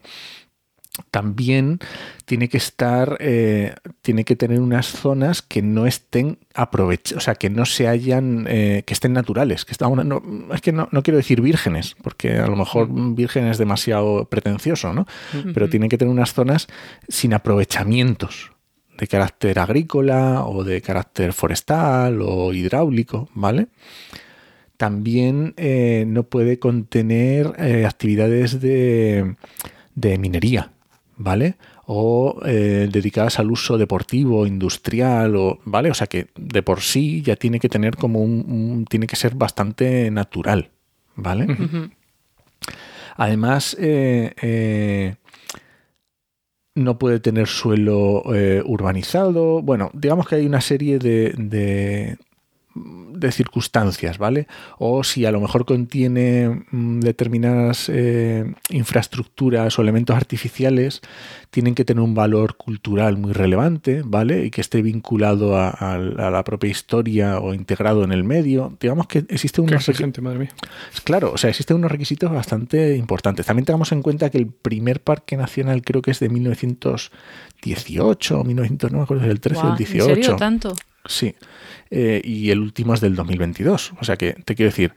También tiene que estar, eh, tiene que tener unas zonas que no estén aprovechadas, o sea, que no se hayan, eh, que estén naturales. Que están, no, es que no, no quiero decir vírgenes, porque a lo mejor virgen es demasiado pretencioso, ¿no? Pero tiene que tener unas zonas sin aprovechamientos de carácter agrícola o de carácter forestal o hidráulico, ¿vale? También eh, no puede contener actividades de, de minería, ¿vale? O eh, dedicadas al uso deportivo, industrial, o, ¿vale? O sea que de por sí ya tiene que tener como un, un- tiene que ser bastante natural, ¿vale? Además, eh, eh, no puede tener suelo urbanizado. Bueno, digamos que hay una serie de, de, de circunstancias, ¿vale? O si a lo mejor contiene mm, determinadas eh, infraestructuras o elementos artificiales, tienen que tener un valor cultural muy relevante, ¿vale? Y que esté vinculado a, a- a la propia historia o integrado en el medio. Digamos que existe unos madre mía. Claro, o sea, existen unos requisitos bastante importantes. También tengamos en cuenta que el primer parque nacional creo que es de 1918 o 1900, no me acuerdo si es el 13 o el Guau, 18. ¿En serio tanto? Sí. Eh, y el último es del 2022. O sea que te quiero decir,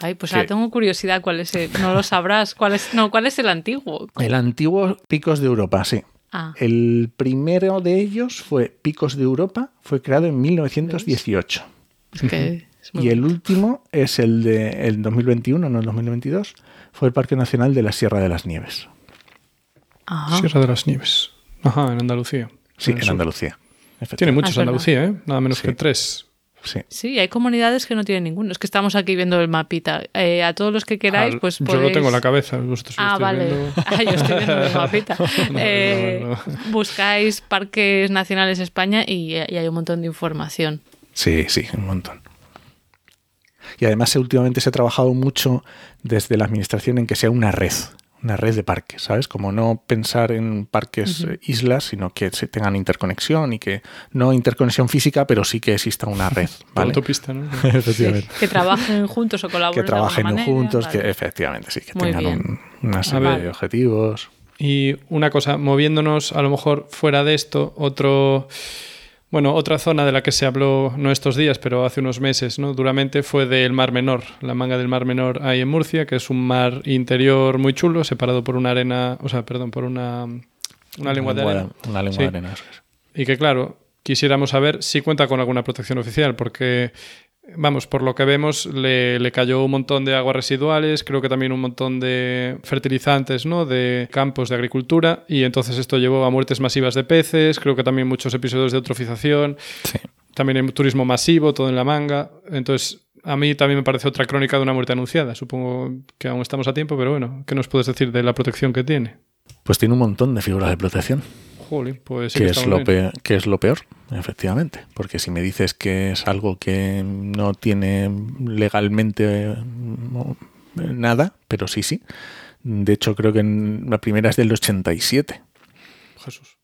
Ay, pues Que- ahora tengo curiosidad cuál es el, no lo sabrás, cuál es, no, cuál es el antiguo. el antiguo Picos de Europa, sí. Ah, El primero de ellos fue Picos de Europa, fue creado en 1918. es que es muy Y el último es el de el 2021, no el 2022, fue el Parque Nacional de la Sierra de las Nieves. Ajá. Sierra de las Nieves. Ajá, en Andalucía. Sí, en. Andalucía. Tiene muchos Ah. Andalucía, ¿eh? Nada menos Sí. que tres. Sí. Sí, hay comunidades que no tienen ninguno. Es que estamos aquí viendo el mapita. Eh, a todos los que queráis, pues Yo podéis... lo tengo en la cabeza. vosotros lo Ah, vale. viendo. Ah, yo estoy viendo el mapita. No, Eh, no, no. Buscáis Parques Nacionales España y, y hay un montón de información. Sí, sí, un montón. Y además últimamente se ha trabajado mucho desde la administración en que sea una red, una red de parques, ¿sabes? Como no pensar en parques eh, islas, sino que se tengan interconexión y que no interconexión física, pero sí que exista una red, ¿vale? autopista, ¿no? efectivamente. Que trabajen juntos o colaboren Que trabajen de alguna manera, juntos, vale. que efectivamente sí, que Muy tengan un- una serie ver. de objetivos. Y una cosa, moviéndonos a lo mejor fuera de esto, otro, bueno, otra zona de la que se habló no estos días, pero hace unos meses, ¿no? Duramente fue del Mar Menor, la manga del Mar Menor ahí en Murcia, que es un mar interior muy chulo, separado por una arena, o sea, perdón, por una, una lengua de arena. Una lengua Sí. de arena. Y que claro, quisiéramos saber si cuenta con alguna protección oficial, porque, vamos, por lo que vemos, le, le cayó un montón de aguas residuales, creo que también un montón de fertilizantes, ¿no? De campos de agricultura, y entonces esto llevó a muertes masivas de peces, creo que también muchos episodios de eutrofización, Sí. también hay turismo masivo, todo en la manga, entonces... A mí también me parece otra crónica de una muerte anunciada. Supongo que aún estamos a tiempo, pero bueno, ¿qué nos puedes decir de la protección que tiene? Pues tiene un montón de figuras de protección. Jolín, pues sí que que es, lo peor, que es lo peor, efectivamente. Porque si me dices que es algo que no tiene legalmente no, nada, pero sí, sí. De hecho, creo que en, la primera es del 87. Jesús.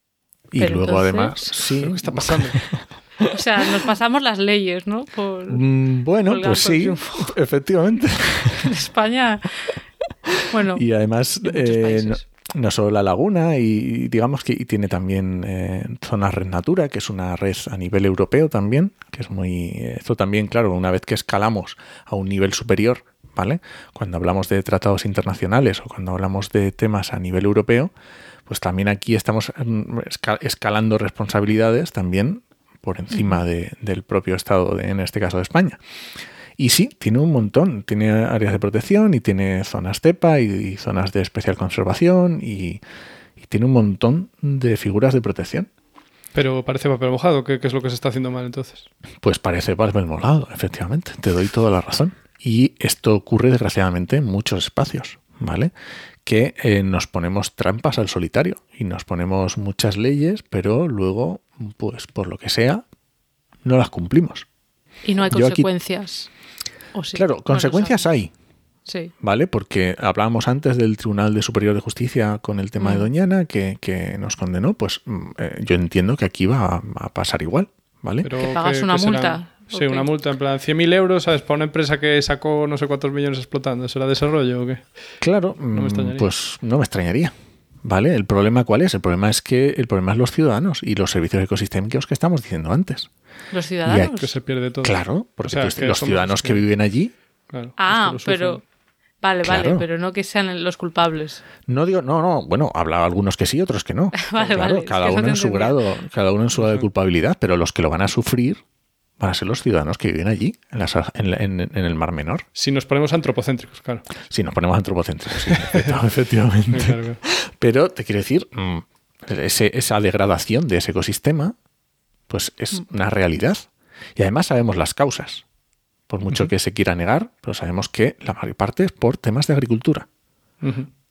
Y Pero luego, entonces- además, sí. ¿Qué está pasando? O sea, nos pasamos las leyes, ¿no? Por Mm, Bueno, pues sí, efectivamente. en España. Bueno, Y además, eh. No, solo la laguna, y digamos que y tiene también eh, zonas Red Natura, que es una red a nivel europeo también, que es muy... Esto también, claro, una vez que escalamos a un nivel superior, ¿vale? Cuando hablamos de tratados internacionales o cuando hablamos de temas a nivel europeo, pues también aquí estamos mm, esca- escalando responsabilidades también por encima de- del propio Estado, de- en este caso de España. Y sí, tiene un montón. Tiene áreas de protección y tiene zonas CEPA y, y zonas de especial conservación y, y tiene un montón de figuras de protección. Pero parece papel mojado, ¿qué, qué es lo que se está haciendo mal entonces? Pues parece papel molado, efectivamente. Te doy toda la razón. Y esto ocurre desgraciadamente en muchos espacios, ¿vale? Que eh, nos ponemos trampas al solitario y nos ponemos muchas leyes, pero luego, pues por lo que sea, no las cumplimos. y no hay yo aquí- consecuencias. ¿O sí? claro, No consecuencias hay, Sí. ¿vale? Porque hablábamos antes del Tribunal de Superior de Justicia con el tema de Mm. Doñana que, que nos condenó, pues mm, eh, yo entiendo que aquí va a, a pasar igual, ¿vale? Pero Que pagas una serán? multa, Sí, ¿o una multa, en plan 100.000 euros, ¿sabes? Para una empresa que sacó no sé cuántos millones explotando. ¿Será desarrollo o qué? Claro, me mm, extrañaría. pues no me extrañaría. ¿Vale? ¿El problema cuál es? El problema es que el problema es los ciudadanos y los servicios ecosistémicos que estamos diciendo antes. Los ciudadanos. Que se pierde todo. Claro, porque O sea, tú- que los somos ciudadanos que viven allí, Claro, Ah, pero. Vale, vale, Claro. pero no que sean los culpables. no digo, no, no, bueno, habla algunos que sí, otros que no. Vale, claro, vale, es cada uno en su grado, cada uno en su grado de culpabilidad, pero los que lo van a sufrir van a ser los ciudadanos que viven allí, en, las- en la- en- en el Mar Menor. Si nos ponemos antropocéntricos, claro. Si nos ponemos antropocéntricos, sí, efectivamente. Claro, claro. Pero te quiero decir, mm, ese- esa degradación de ese ecosistema, pues es una realidad. Y además sabemos las causas. Por mucho que se quiera negar, pero sabemos que la mayor parte es por temas de agricultura,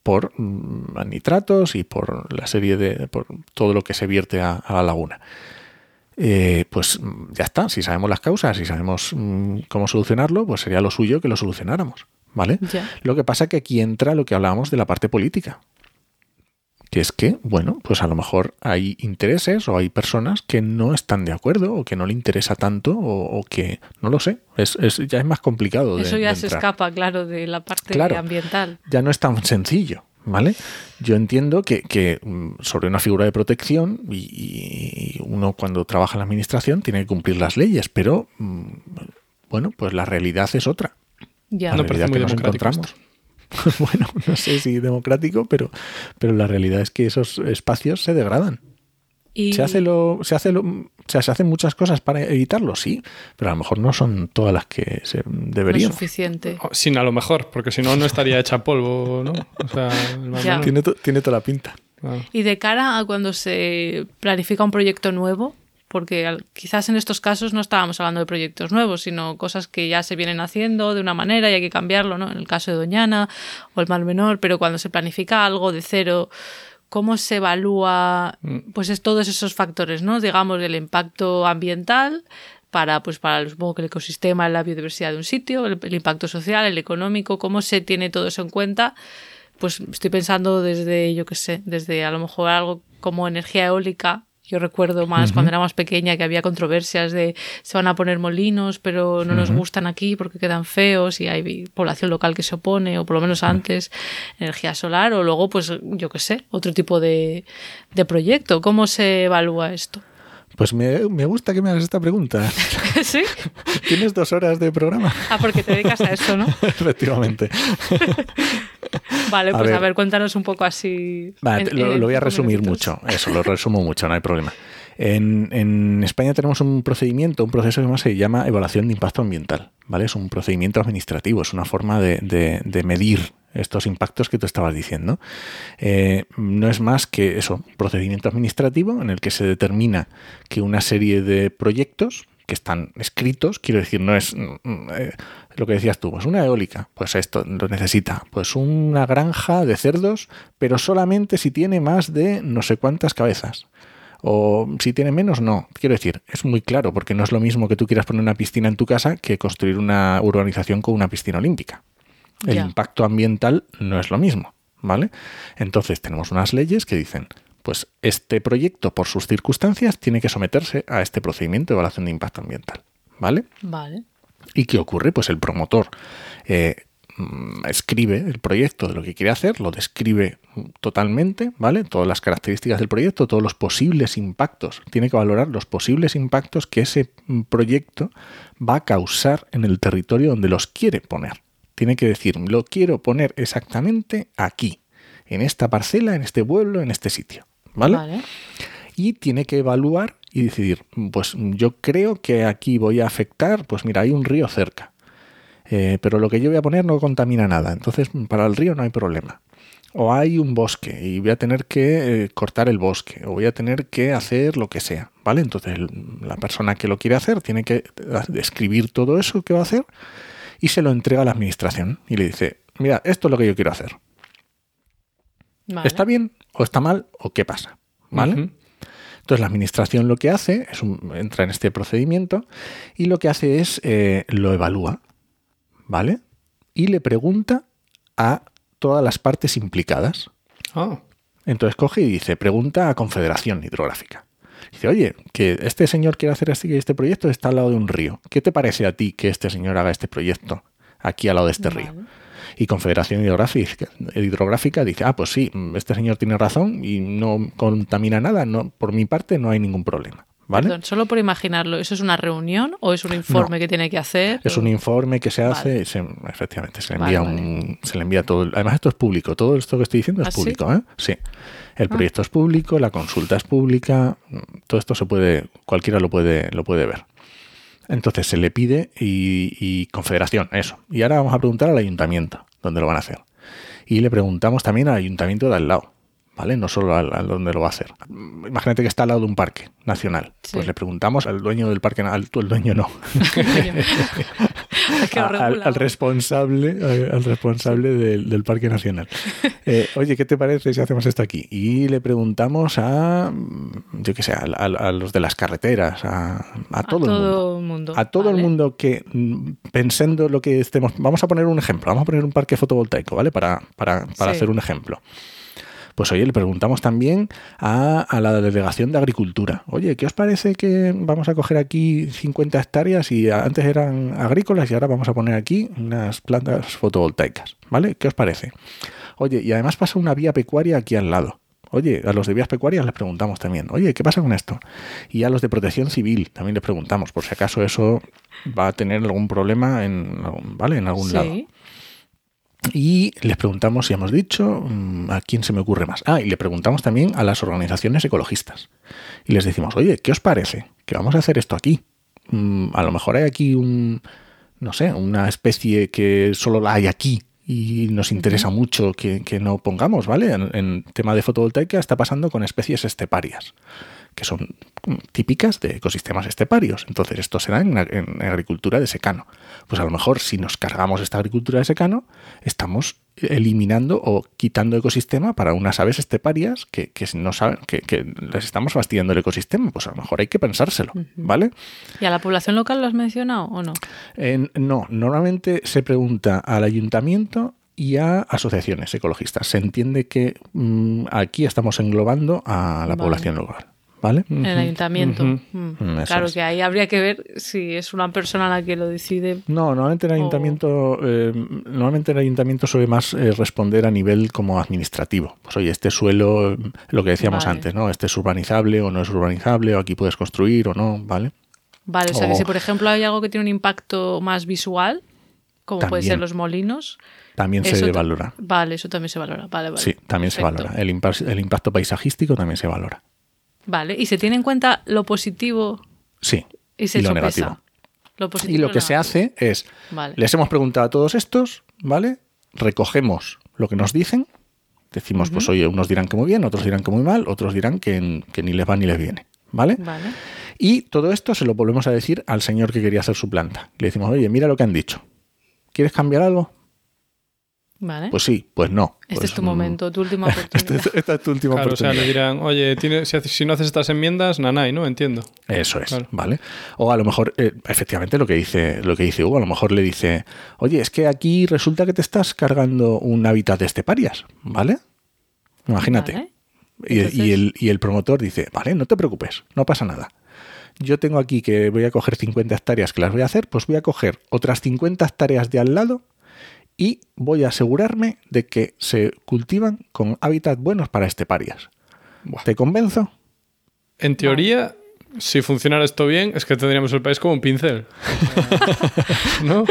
por mm, nitratos y por la serie de. por todo lo que se vierte a, a la laguna. Eh, pues mm, ya está, si sabemos las causas y sabemos mm, cómo solucionarlo, pues sería lo suyo que lo solucionáramos. ¿Vale? Lo que pasa que aquí entra lo que hablábamos de la parte política. Que es que, bueno, pues a lo mejor hay intereses o hay personas que no están de acuerdo o que no le interesa tanto o, o que, no lo sé, es, es- ya es más complicado. de- Eso ya de se entrar. escapa, claro, de la parte Claro. ambiental. Ya no es tan sencillo, ¿vale? Yo entiendo que, que, mm, sobre una figura de protección y, y uno cuando trabaja en la administración tiene que cumplir las leyes, pero, mm, bueno, pues la realidad es otra. Ya. la No realidad parece que muy nos democrático bueno, no sé si democrático, pero, pero la realidad es que esos espacios se degradan. Y Se hace lo, se hace lo, o sea, se hacen muchas cosas para evitarlo, sí, pero a lo mejor no son todas las que se no es deberían. suficiente. Oh, Sin a lo mejor, porque si no, no estaría hecha polvo, ¿no? O sea, tiene, to- tiene toda la pinta. Claro. Y de cara a cuando se planifica un proyecto nuevo, porque quizás en estos casos no estábamos hablando de proyectos nuevos, sino cosas que ya se vienen haciendo de una manera y hay que cambiarlo, ¿no? En el caso de Doñana o el Mar Menor, pero cuando se planifica algo de cero, ¿cómo se evalúa mm. pues es todos esos factores, ¿no? Digamos, el impacto ambiental, para, pues, para supongo que el ecosistema, la biodiversidad de un sitio, el, impacto social, el económico, cómo se tiene todo eso en cuenta. Pues estoy pensando desde, yo qué sé, desde a lo mejor algo como energía eólica. Yo recuerdo más cuando era más pequeña que había controversias de se van a poner molinos, pero no nos gustan aquí porque quedan feos y hay población local que se opone, o por lo menos antes, energía solar, o luego, pues yo qué sé, otro tipo de, de proyecto. ¿Cómo se evalúa esto? Pues me, gusta que me hagas esta pregunta. ¿Sí? Tienes dos horas de programa. Ah, porque te dedicas a eso, ¿no? Efectivamente. vale, pues a ver, cuéntanos un poco así. lo, voy a resumir mucho. Eso, lo resumo mucho, no hay problema. En, España tenemos un procedimiento, un proceso que se llama evaluación de impacto ambiental. ¿vale? Es un procedimiento administrativo, es una forma de medir estos impactos que tú estabas diciendo. Eh, no es más que eso, procedimiento administrativo en el que se determina que una serie de proyectos que están escritos, quiero decir, no es mm, eh, lo que decías tú, pues una eólica, pues esto lo necesita, pues una granja de cerdos, pero solamente si tiene más de no sé cuántas cabezas. O si tiene menos, no. Quiero decir, es muy claro, porque no es lo mismo que tú quieras poner una piscina en tu casa que construir una urbanización con una piscina olímpica el impacto ambiental no es lo mismo, ¿vale? Entonces tenemos unas leyes que dicen, pues este proyecto por sus circunstancias tiene que someterse a este procedimiento de evaluación de impacto ambiental, ¿vale? Vale. ¿Y qué ocurre? Pues el promotor eh, escribe el proyecto de lo que quiere hacer, lo describe totalmente, ¿vale? Todas las características del proyecto, todos los posibles impactos. Tiene que valorar los posibles impactos que ese mm, proyecto va a causar en el territorio donde los quiere poner tiene que decir, lo quiero poner exactamente aquí, en esta parcela, en este pueblo, en este sitio. ¿Vale? Y tiene que evaluar y decidir, pues yo creo que aquí voy a afectar, pues mira, hay un río cerca, eh, pero lo que yo voy a poner no contamina nada, entonces para el río no hay problema. O hay un bosque y voy a tener que eh, cortar el bosque, o voy a tener que hacer lo que sea, ¿vale? Entonces la persona que lo quiere hacer tiene que escribir todo eso que va a hacer y se lo entrega a la administración y le dice, mira, esto es lo que yo quiero hacer. ¿Está bien o está mal o qué pasa? ¿Vale? Entonces la administración lo que hace es entra en este procedimiento y lo que hace es eh, lo evalúa, ¿vale? Y le pregunta a todas las partes implicadas. Ah. Entonces coge y dice, pregunta a Confederación Hidrográfica. Dice, oye, que este señor quiere hacer este, este proyecto, está al lado de un río. ¿Qué te parece a ti que este señor haga este proyecto aquí al lado de este río? Y Confederación Hidrográfica, Hidrográfica dice, ah, pues sí, este señor tiene razón y no contamina nada, no, por mi parte no hay ningún problema. ¿Vale? Perdón, solo por imaginarlo, ¿eso es una reunión o es un informe que tiene que hacer? Es un informe que se hace, efectivamente, se le envía un, se le envía todo. Además, esto es público, todo esto que estoy diciendo es ¿Ah, público, ¿eh? Sí. El ah. proyecto es público, la consulta es pública, todo esto se puede, cualquiera lo puede, lo puede ver. Entonces se le pide y, confederación, eso. Y ahora vamos a preguntar al ayuntamiento dónde lo van a hacer. Y le preguntamos también al ayuntamiento de al lado. ¿Vale? No solo al, donde lo va a hacer. Imagínate que está al lado de un parque nacional. Pues le preguntamos al dueño del parque, al, el dueño no. al, responsable, al responsable del, parque nacional. Eh, oye, ¿qué te parece si hacemos esto aquí? Y le preguntamos a, yo qué sé, a, los de las carreteras, a, todo, el mundo. A todo el mundo que, mm, pensando lo que estemos, vamos a poner un ejemplo, vamos a poner un parque fotovoltaico, ¿vale? Para, para, para hacer un ejemplo. Pues oye, le preguntamos también a, la delegación de agricultura. Oye, ¿qué os parece que vamos a coger aquí 50 hectáreas y antes eran agrícolas y ahora vamos a poner aquí unas plantas fotovoltaicas? ¿Vale? ¿Qué os parece? Oye, y además pasa una vía pecuaria aquí al lado. Oye, a los de vías pecuarias les preguntamos también, oye, ¿qué pasa con esto? Y a los de protección civil también les preguntamos, por si acaso eso va a tener algún problema en, ¿vale? en algún lado. Y les preguntamos si hemos dicho mm, a quién se me ocurre más. Ah, y le preguntamos también a las organizaciones ecologistas. Y les decimos, oye, ¿qué os parece? Que vamos a hacer esto aquí. Mm, a lo mejor hay aquí un, no sé, una especie que solo la hay aquí y nos interesa mucho que, no pongamos, ¿vale? En, en, tema de fotovoltaica está pasando con especies esteparias, que son típicas de ecosistemas esteparios. Entonces, esto se da en, en agricultura de secano. Pues a lo mejor si nos cargamos esta agricultura de secano, estamos eliminando o quitando ecosistema para unas aves esteparias que, no saben, que, les estamos fastidiando el ecosistema. Pues a lo mejor hay que pensárselo, ¿vale? ¿Y a la población local lo has mencionado o no? no, normalmente se pregunta al ayuntamiento y a asociaciones ecologistas. Se entiende que mm, aquí estamos englobando a la población local. ¿Vale? El ayuntamiento. Mm. Mm, claro que ahí habría que ver si es una persona la que lo decide. No, normalmente el ayuntamiento, eh, normalmente el ayuntamiento suele más eh, responder a nivel como administrativo. Pues oye, este suelo, lo que decíamos antes, ¿no? Este es urbanizable o no es urbanizable, o aquí puedes construir o no, ¿vale? Vale, o sea que si por ejemplo hay algo que tiene un impacto más visual, como puede ser los molinos. También se valora. Vale, eso también se valora. Vale, vale. Sí, también se valora. El, el impacto paisajístico también se valora. Vale, y se tiene en cuenta lo positivo. Sí. Y, se lo negativo. y lo que se hace es, les hemos preguntado a todos estos, ¿vale? Recogemos lo que nos dicen, decimos, pues oye, unos dirán que muy bien, otros dirán que muy mal, otros dirán que, ni les va ni les viene, ¿vale? Vale. Y todo esto se lo volvemos a decir al señor que quería hacer su planta. Le decimos, oye, mira lo que han dicho. ¿Quieres cambiar algo? Pues sí, pues no. Este es tu momento, tu última este oportunidad. esta es tu última claro, oportunidad. O sea, le dirán, oye, si, no haces estas enmiendas, nanay, ¿no? Entiendo. Eso es, ¿vale? O a lo mejor, eh, efectivamente, lo que dice lo que dice Hugo, a lo mejor le dice, oye, es que aquí resulta que te estás cargando un hábitat de esteparias, ¿vale? Imagínate. Y, el, y el promotor dice, vale, no te preocupes, no pasa nada yo tengo aquí que voy a coger 50 hectáreas que las voy a hacer, pues voy a coger otras 50 hectáreas de al lado y voy a asegurarme de que se cultivan con hábitats buenos para esteparias. ¿Te convenzo? En teoría, si funcionara esto bien, es que tendríamos el país como un pincel. ¿No?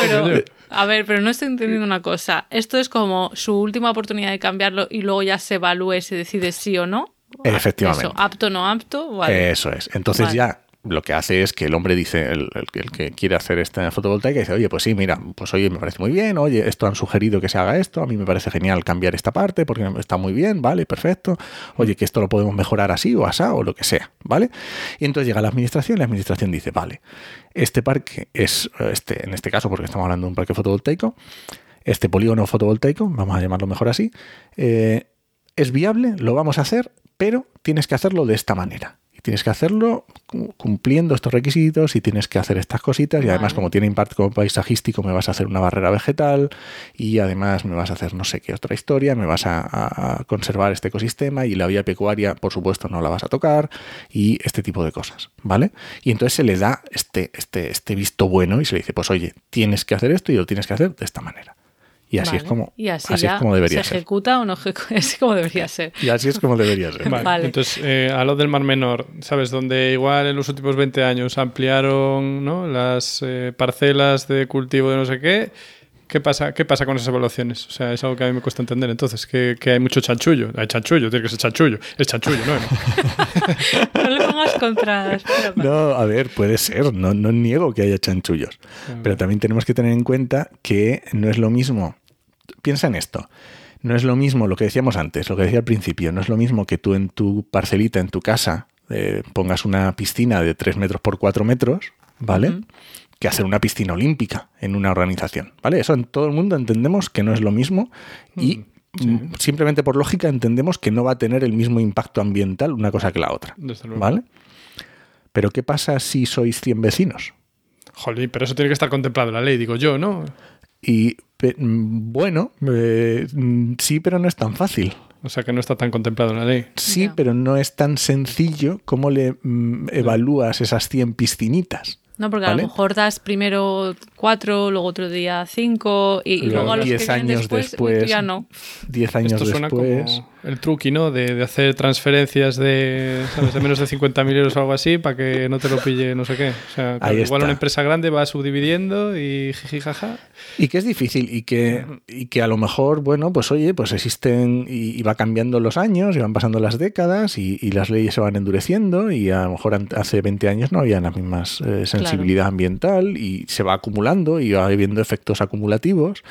Pero, a ver, pero no estoy entendiendo una cosa. Esto es como su última oportunidad de cambiarlo y luego ya se evalúe y se decide sí o no. Efectivamente. Eso, apto o no apto. Eso es. Entonces ya lo que hace es que el hombre dice, el, que quiere hacer esta fotovoltaica, dice, oye, pues sí, mira, pues oye, me parece muy bien, oye, esto han sugerido que se haga esto, a mí me parece genial cambiar esta parte porque está muy bien, vale, perfecto, oye, que esto lo podemos mejorar así o asá o lo que sea, ¿vale? Y entonces llega la administración y la administración dice, vale, este parque es, este, en este caso, porque estamos hablando de un parque fotovoltaico, este polígono fotovoltaico, vamos a llamarlo mejor así, eh, es viable, lo vamos a hacer, pero tienes que hacerlo de esta manera tienes que hacerlo cumpliendo estos requisitos y tienes que hacer estas cositas y además como tiene impacto paisajístico me vas a hacer una barrera vegetal y además me vas a hacer no sé qué otra historia, me vas a, conservar este ecosistema y la vía pecuaria por supuesto no la vas a tocar y este tipo de cosas, ¿vale? Y entonces se le da este, este, este visto bueno y se le dice pues oye, tienes que hacer esto y lo tienes que hacer de esta manera. Y así, es, como, así, es como debería ser. ¿Se ejecuta o no ejecuta? Así como debería ser. Y así es como debería ser. Vale. Entonces, eh, a lo del Mar Menor, ¿sabes? Donde igual en los últimos 20 años ampliaron ¿no? las eh, parcelas de cultivo de no sé qué ¿Qué pasa, ¿Qué pasa con esas evaluaciones? O sea, es algo que a mí me cuesta entender. Entonces, que, hay mucho chanchullo. Hay chanchullo, tiene que ser chanchullo. Es chanchullo, ¿no? no le pongas contras. No, a ver, puede ser. No, no niego que haya chanchullos. Pero también tenemos que tener en cuenta que no es lo mismo. Piensa en esto. No es lo mismo lo que decíamos antes, lo que decía al principio. No es lo mismo que tú en tu parcelita, en tu casa, eh, pongas una piscina de 3 metros por 4 metros, ¿vale? Que hacer una piscina olímpica en una organización. ¿Vale? Eso en todo el mundo entendemos que no es lo mismo y mm, simplemente por lógica entendemos que no va a tener el mismo impacto ambiental una cosa que la otra. ¿Vale? Pero ¿qué pasa si sois 100 vecinos? Jolín, pero eso tiene que estar contemplado en la ley, digo yo, ¿no? Y mm, bueno, eh, mm, sí, pero no es tan fácil. O sea que no está tan contemplado en la ley. Sí, pero no es tan sencillo como le evalúas esas 100 piscinitas. No, porque a lo mejor das primero cuatro, luego otro día cinco y, luego, a los diez años después, ya no. Diez años Esto suena después. Como el truqui, ¿no? De, hacer transferencias de, de menos de 50.000 euros o algo así para que no te lo pille no sé qué. O sea, igual una empresa grande va subdividiendo y jiji jaja. Y que es difícil y que, y que a lo mejor, bueno, pues oye, pues existen y, va cambiando los años y van pasando las décadas y, las leyes se van endureciendo y a lo mejor hace 20 años no había las mismas eh, sensibilidad ambiental y se va acumulando y va habiendo efectos acumulativos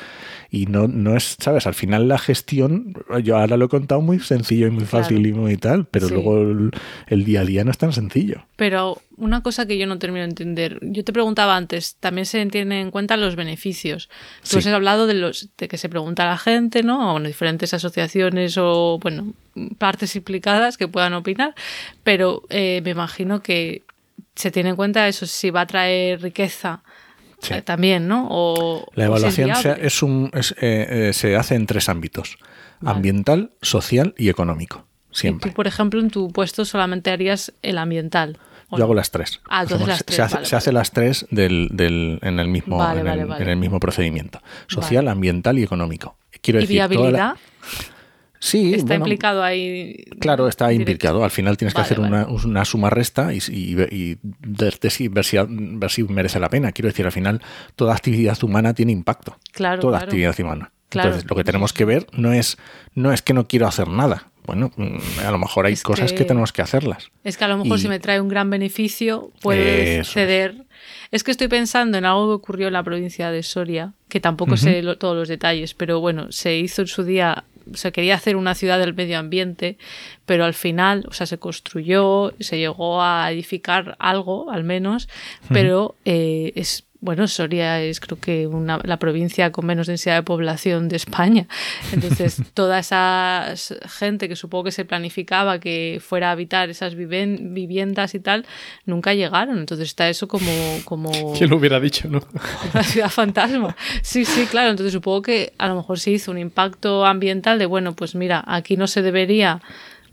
y no, no es, ¿sabes? Al final la gestión, yo ahora lo he contado muy sencillo y muy fácil y muy tal, pero Sí. luego el, el día a día no es tan sencillo. Pero una cosa que yo no termino de entender, yo te preguntaba antes, también se tienen en cuenta los beneficios. Tú Sí. has hablado de los de que se pregunta a la gente, ¿no? O bueno, diferentes asociaciones o bueno, partes implicadas que puedan opinar, pero eh, me imagino que se tiene en cuenta eso si va a traer riqueza Sí. eh, también, ¿no? O La o si es evaluación se, es un, es, eh, eh, se hace en tres ámbitos, Vale. ambiental, social y económico, Y siempre. tú, por ejemplo, en tu puesto solamente harías el ambiental. ¿o Yo no? hago las tres. Ah, entonces Hacemos- las se- tres, se hace, vale, se hace vale. las tres del, del- en, el mismo, en, el, en el mismo procedimiento. Social, ambiental y económico. Quiero ¿Y decir, toda la- viabilidad? Sí, ¿Está bueno, implicado ahí? Claro, está directo? implicado. Al final tienes que hacer vale. una, una suma resta y, ver, si, ver si merece la pena. Quiero decir, al final toda actividad humana tiene impacto. Claro, toda claro. actividad humana. Claro. Entonces, lo que tenemos que ver no es, no es que no quiero hacer nada. Bueno, mm, a lo mejor hay Es cosas que... que- tenemos que hacerlas. Es que a lo mejor Y- si me trae un gran beneficio, puede Eso es. ceder. Es que estoy pensando en algo que ocurrió en la provincia de Soria, que tampoco sé lo- todos los detalles, pero bueno, se hizo en su día, se quería hacer una ciudad del medio ambiente, pero al final, o sea, se construyó, se llegó a edificar algo, al menos, pero eh, es bueno, Soria es creo que una, la provincia con menos densidad de población de España. Entonces, toda esa gente que supongo que se planificaba que fuera a habitar esas viven- viviendas y tal, nunca llegaron. Entonces está eso como, como ¿Quién lo hubiera dicho, no? una ciudad fantasma. Sí, sí, claro. Entonces supongo que a lo mejor se hizo un impacto ambiental de, bueno, pues mira, aquí no se debería,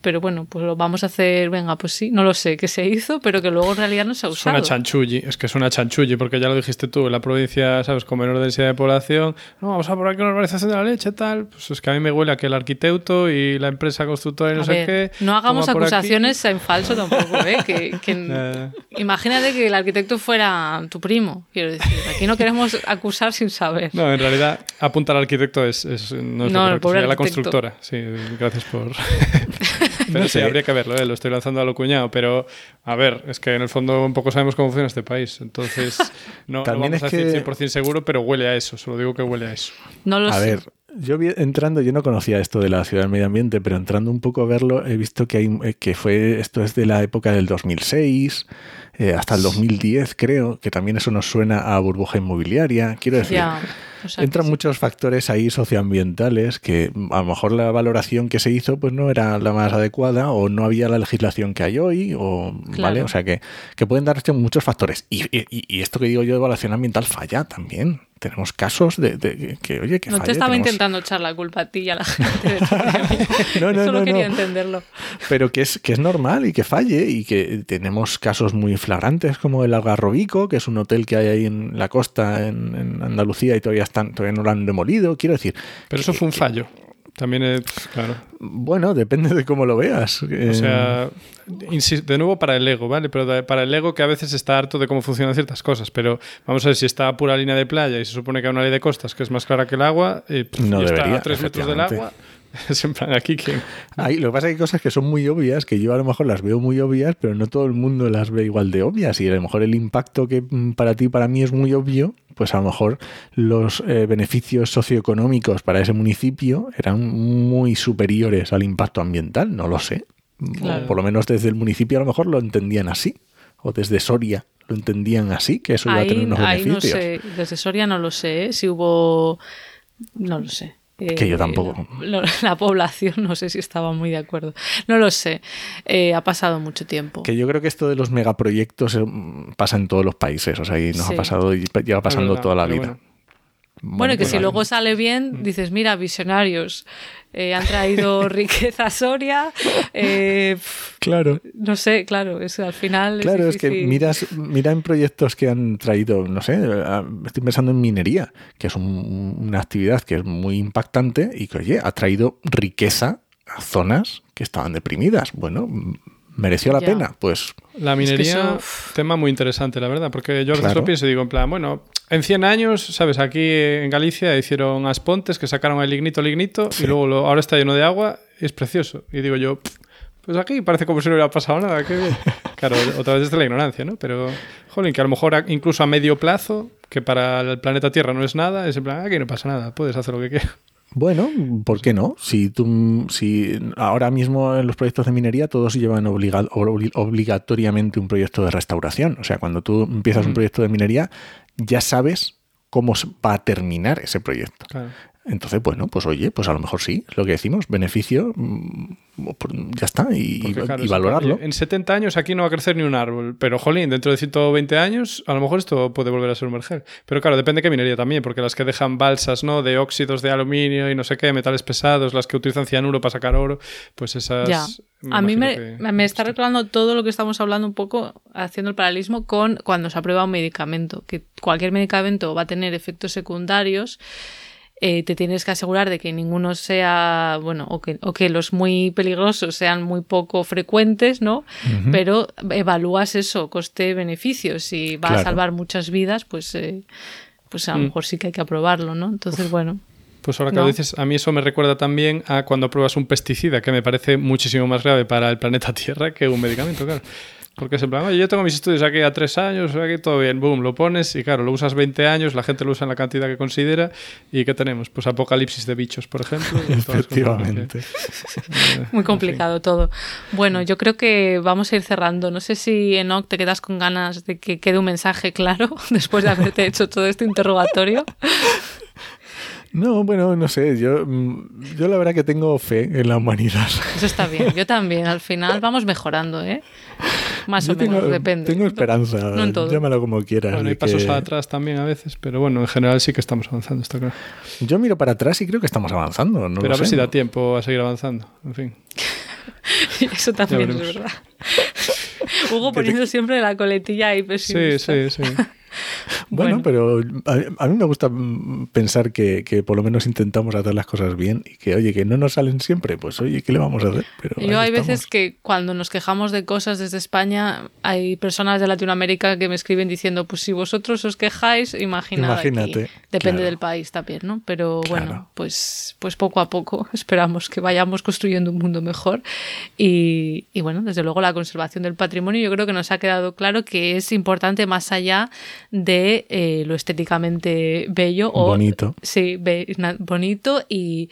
pero bueno, pues lo vamos a hacer, venga, pues sí, no lo sé, que se hizo, pero que luego en realidad no se ha Es usado. una chanchulli, es que es una chanchulli, porque ya lo dijiste tú, en la provincia, ¿sabes? Con menor densidad de población, no, vamos a aquí una urbanización de la leche, tal. Pues es que a mí me huele a que el arquitecto y la empresa constructora y no A sé ver, qué. no hagamos acusaciones en falso tampoco, ¿eh? Que, que-. Imagínate que el arquitecto fuera tu primo, quiero decir. Aquí no queremos acusar sin saber. No, en realidad apuntar al arquitecto es, es- no es No, lo el correcto, pobre sería la constructora. Sí, gracias por... pero No sí, sé. habría que verlo, ¿eh? lo estoy lanzando a lo cuñado, pero a ver, es que en el fondo un poco sabemos cómo funciona este país, entonces no, no También vamos a decir que- 100% seguro, pero huele a eso, solo digo que huele a eso. No lo A sé. ver, yo vi- entrando, yo no conocía esto de la ciudad del medio ambiente, pero entrando un poco a verlo, he visto que hay eh, que fue esto es de la época del 2006 eh, hasta el 2010, creo, que también eso nos suena a burbuja inmobiliaria. Quiero decir, o sea, entran sí. muchos factores ahí socioambientales que mm, a lo mejor la valoración que se hizo pues no era la más adecuada o no había la legislación que hay hoy o vale, o sea que, que pueden darse muchos factores y, y- y esto que digo yo de evaluación ambiental falla también. Tenemos casos de, de que oye que No falle, te estaba tenemos- intentando echar la culpa a ti y a la gente. de. No, no, Solo no, quería no. entenderlo. pero que es, que es normal y que falle y que tenemos casos muy flagrantes como el Algarrobico, que es un hotel que hay ahí en la costa en, en Andalucía y todavía están todavía no lo han demolido. Quiero decir, Pero eso que- fue un que- fallo. También es, claro. Bueno, depende de cómo lo veas. Eh, O sea, insi- de nuevo para el ego, ¿vale? Pero para el ego que a veces está harto de cómo funcionan ciertas cosas. Pero vamos a ver si está a pura línea de playa y se supone que hay una ley de costas que es más clara que el agua y, pff, No y está debería, a tres metros del agua. Es en plan, aquí que... Hay, lo que pasa es que hay cosas que son muy obvias, que yo a lo mejor las veo muy obvias, pero no todo el mundo las ve igual de obvias. Y a lo mejor el impacto que mm, para ti y para mí es muy obvio, pues a lo mejor los eh, beneficios socioeconómicos para ese municipio eran muy superiores al impacto ambiental. No lo sé. Claro. O por lo menos desde el municipio a lo mejor lo entendían así. O desde Soria lo entendían así, que eso iba a tener Ahí, unos ahí no beneficios. sé, desde Soria no lo sé, ¿eh? si hubo, no lo sé. Que yo tampoco. La, la población no sé si estaba muy de acuerdo. No lo sé. Eh, ha pasado mucho tiempo. Que yo creo que esto de los megaproyectos eh, mm, pasa en todos los países. O sea, y nos Sí. ha pasado y lleva pasando verdad, toda la vida. bueno. Bueno, y que pues si vale. luego sale bien, dices, mira, visionarios, eh, han traído riqueza a Soria, eh, Claro. no sé, claro, es al final... Claro, es que miras, mira en proyectos que han traído, no sé, estoy pensando en minería, que es un- una actividad que es muy impactante y que, oye, ha traído riqueza a zonas que estaban deprimidas. Bueno, ¿mereció la Ya. pena? Pues La Es que minería, eso- tema muy interesante, la verdad, porque yo a veces Claro. lo pienso y digo, en plan, bueno, en 100 años, ¿sabes? Aquí en Galicia hicieron aspontes que sacaron el lignito, lignito, Sí. y luego lo- ahora está lleno de agua es precioso. Y digo yo, "Pff, pues aquí parece como si no hubiera pasado nada, qué bien. Claro, otra vez desde la ignorancia, ¿no? Pero, jolín, que a lo mejor incluso a medio plazo, que para el planeta Tierra no es nada, es en plan, aquí no pasa nada, puedes hacer lo que quieras. Bueno, ¿por qué no? Si tú, si ahora mismo en los proyectos de minería todos llevan obligatoriamente un proyecto de restauración. O sea, cuando tú empiezas un proyecto de minería, ya sabes cómo va a terminar ese proyecto. Entonces, bueno, pues oye, pues a lo mejor sí, es lo que decimos, beneficio, mm, ya está, y, valorarlo. En 70 años aquí no va a crecer ni un árbol, pero jolín, dentro de 120 años a lo mejor esto puede volver a ser un mergel. Pero claro, depende de qué minería también, porque las que dejan balsas, ¿no? De óxidos de aluminio y no sé qué, metales pesados, las que utilizan cianuro para sacar oro, pues esas... Ya. a mí me, me está recordando todo lo que estamos hablando un poco, haciendo el paralelismo con cuando se aprueba un medicamento, que cualquier medicamento va a tener efectos secundarios eh, te tienes que asegurar de que ninguno sea, bueno, o que, o que los muy peligrosos sean muy poco frecuentes, ¿no? Pero evalúas eso, coste-beneficio. Si va a salvar muchas vidas, pues, eh, pues a lo mm. mejor sí que hay que aprobarlo, ¿no? Entonces, bueno. Pues ahora que lo dices, a mí eso me recuerda también a cuando pruebas un pesticida, que me parece muchísimo más grave para el planeta Tierra que un medicamento, claro. Porque es en plan, yo tengo mis estudios aquí a tres años, aquí todo bien, boom, lo pones y claro, lo usas 20 años, la gente lo usa en la cantidad que considera y ¿qué tenemos? Pues apocalipsis de bichos, por ejemplo. Efectivamente. Muy complicado todo. Bueno, yo creo que vamos a ir cerrando. No sé si, Enoch, te quedas con ganas de que quede un mensaje claro después de haberte hecho todo este interrogatorio. No, bueno, no sé, yo, mm, yo la verdad que tengo fe en la humanidad. Eso está bien, yo también. Al final vamos mejorando, ¿eh? Más o menos, depende. Tengo esperanza, llámalo como quieras. Bueno, hay pasos atrás también a veces, pero bueno, en general sí que estamos avanzando, está claro. Yo miro para atrás y creo que estamos avanzando. No pero a ver si da tiempo a seguir avanzando, en fin. Eso también es verdad. Hugo poniendo siempre la coletilla ahí pesimista. Sí, sí, sí. Bueno, pero a, mí me gusta pensar que, por lo menos intentamos hacer las cosas bien y que, oye, que no nos salen siempre, pues oye, ¿qué le vamos a hacer? Pero Yo hay veces que cuando nos quejamos de cosas desde España, hay personas de Latinoamérica que me escriben diciendo, pues si vosotros os quejáis, imaginad Imagínate. Depende del país también, ¿no? Pero bueno, pues, pues poco a poco esperamos que vayamos construyendo un mundo mejor y, y bueno, desde luego la conservación del patrimonio yo creo que nos ha quedado claro que es importante más allá de eh, lo estéticamente bello o bonito. Sí, bonito y,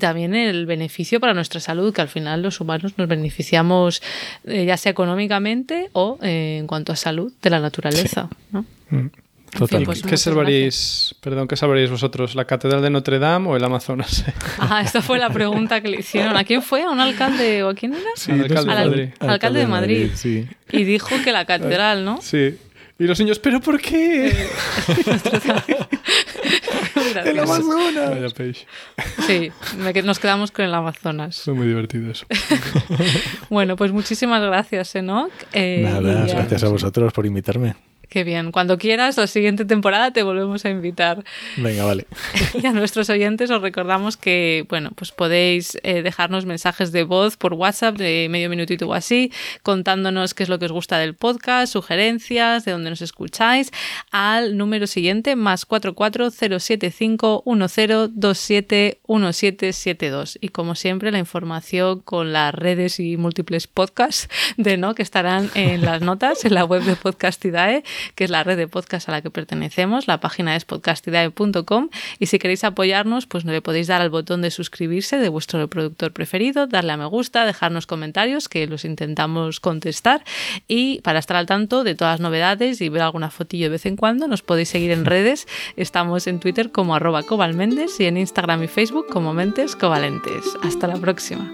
también el beneficio para nuestra salud, que al final los humanos nos beneficiamos eh, ya sea económicamente o eh, en cuanto a salud de la naturaleza. ¿no? Mm. Pues ¿Qué salvaréis, perdón, qué salvaréis vosotros? ¿La Catedral de Notre Dame o el Amazonas? Ah, esta fue la pregunta que le hicieron. ¿A quién fue? ¿A un alcalde o a quién era? Sí, alcalde, de Madrid. alcalde de Madrid. sí. Y dijo que la catedral, ¿no? Sí. Y los niños, ¿pero por qué? el Amazonas. Sí, nos quedamos con el Amazonas. Fue muy divertido eso. bueno, pues muchísimas gracias, Enoch. Eh, Nada, gracias a vosotros por invitarme. Qué bien. Cuando quieras, la siguiente temporada te volvemos a invitar. Venga, vale. Y a nuestros oyentes os recordamos que, bueno, pues podéis eh, dejarnos mensajes de voz por WhatsApp de medio minutito o así, contándonos qué es lo que os gusta del podcast, sugerencias, de dónde nos escucháis, al número siguiente, más 4407510271772. Y como siempre, la información con las redes y múltiples podcasts de no que estarán en las notas en la web de Podcastidae que es la red de podcast a la que pertenecemos. La página es podcastidae.com y si queréis apoyarnos, pues le podéis dar al botón de suscribirse de vuestro reproductor preferido, darle a me gusta, dejarnos comentarios que los intentamos contestar y para estar al tanto de todas las novedades y ver alguna fotillo de vez en cuando, nos podéis seguir en redes. Estamos en Twitter como arroba cobalmendes y en Instagram y Facebook como Mentes Covalentes. Hasta la próxima.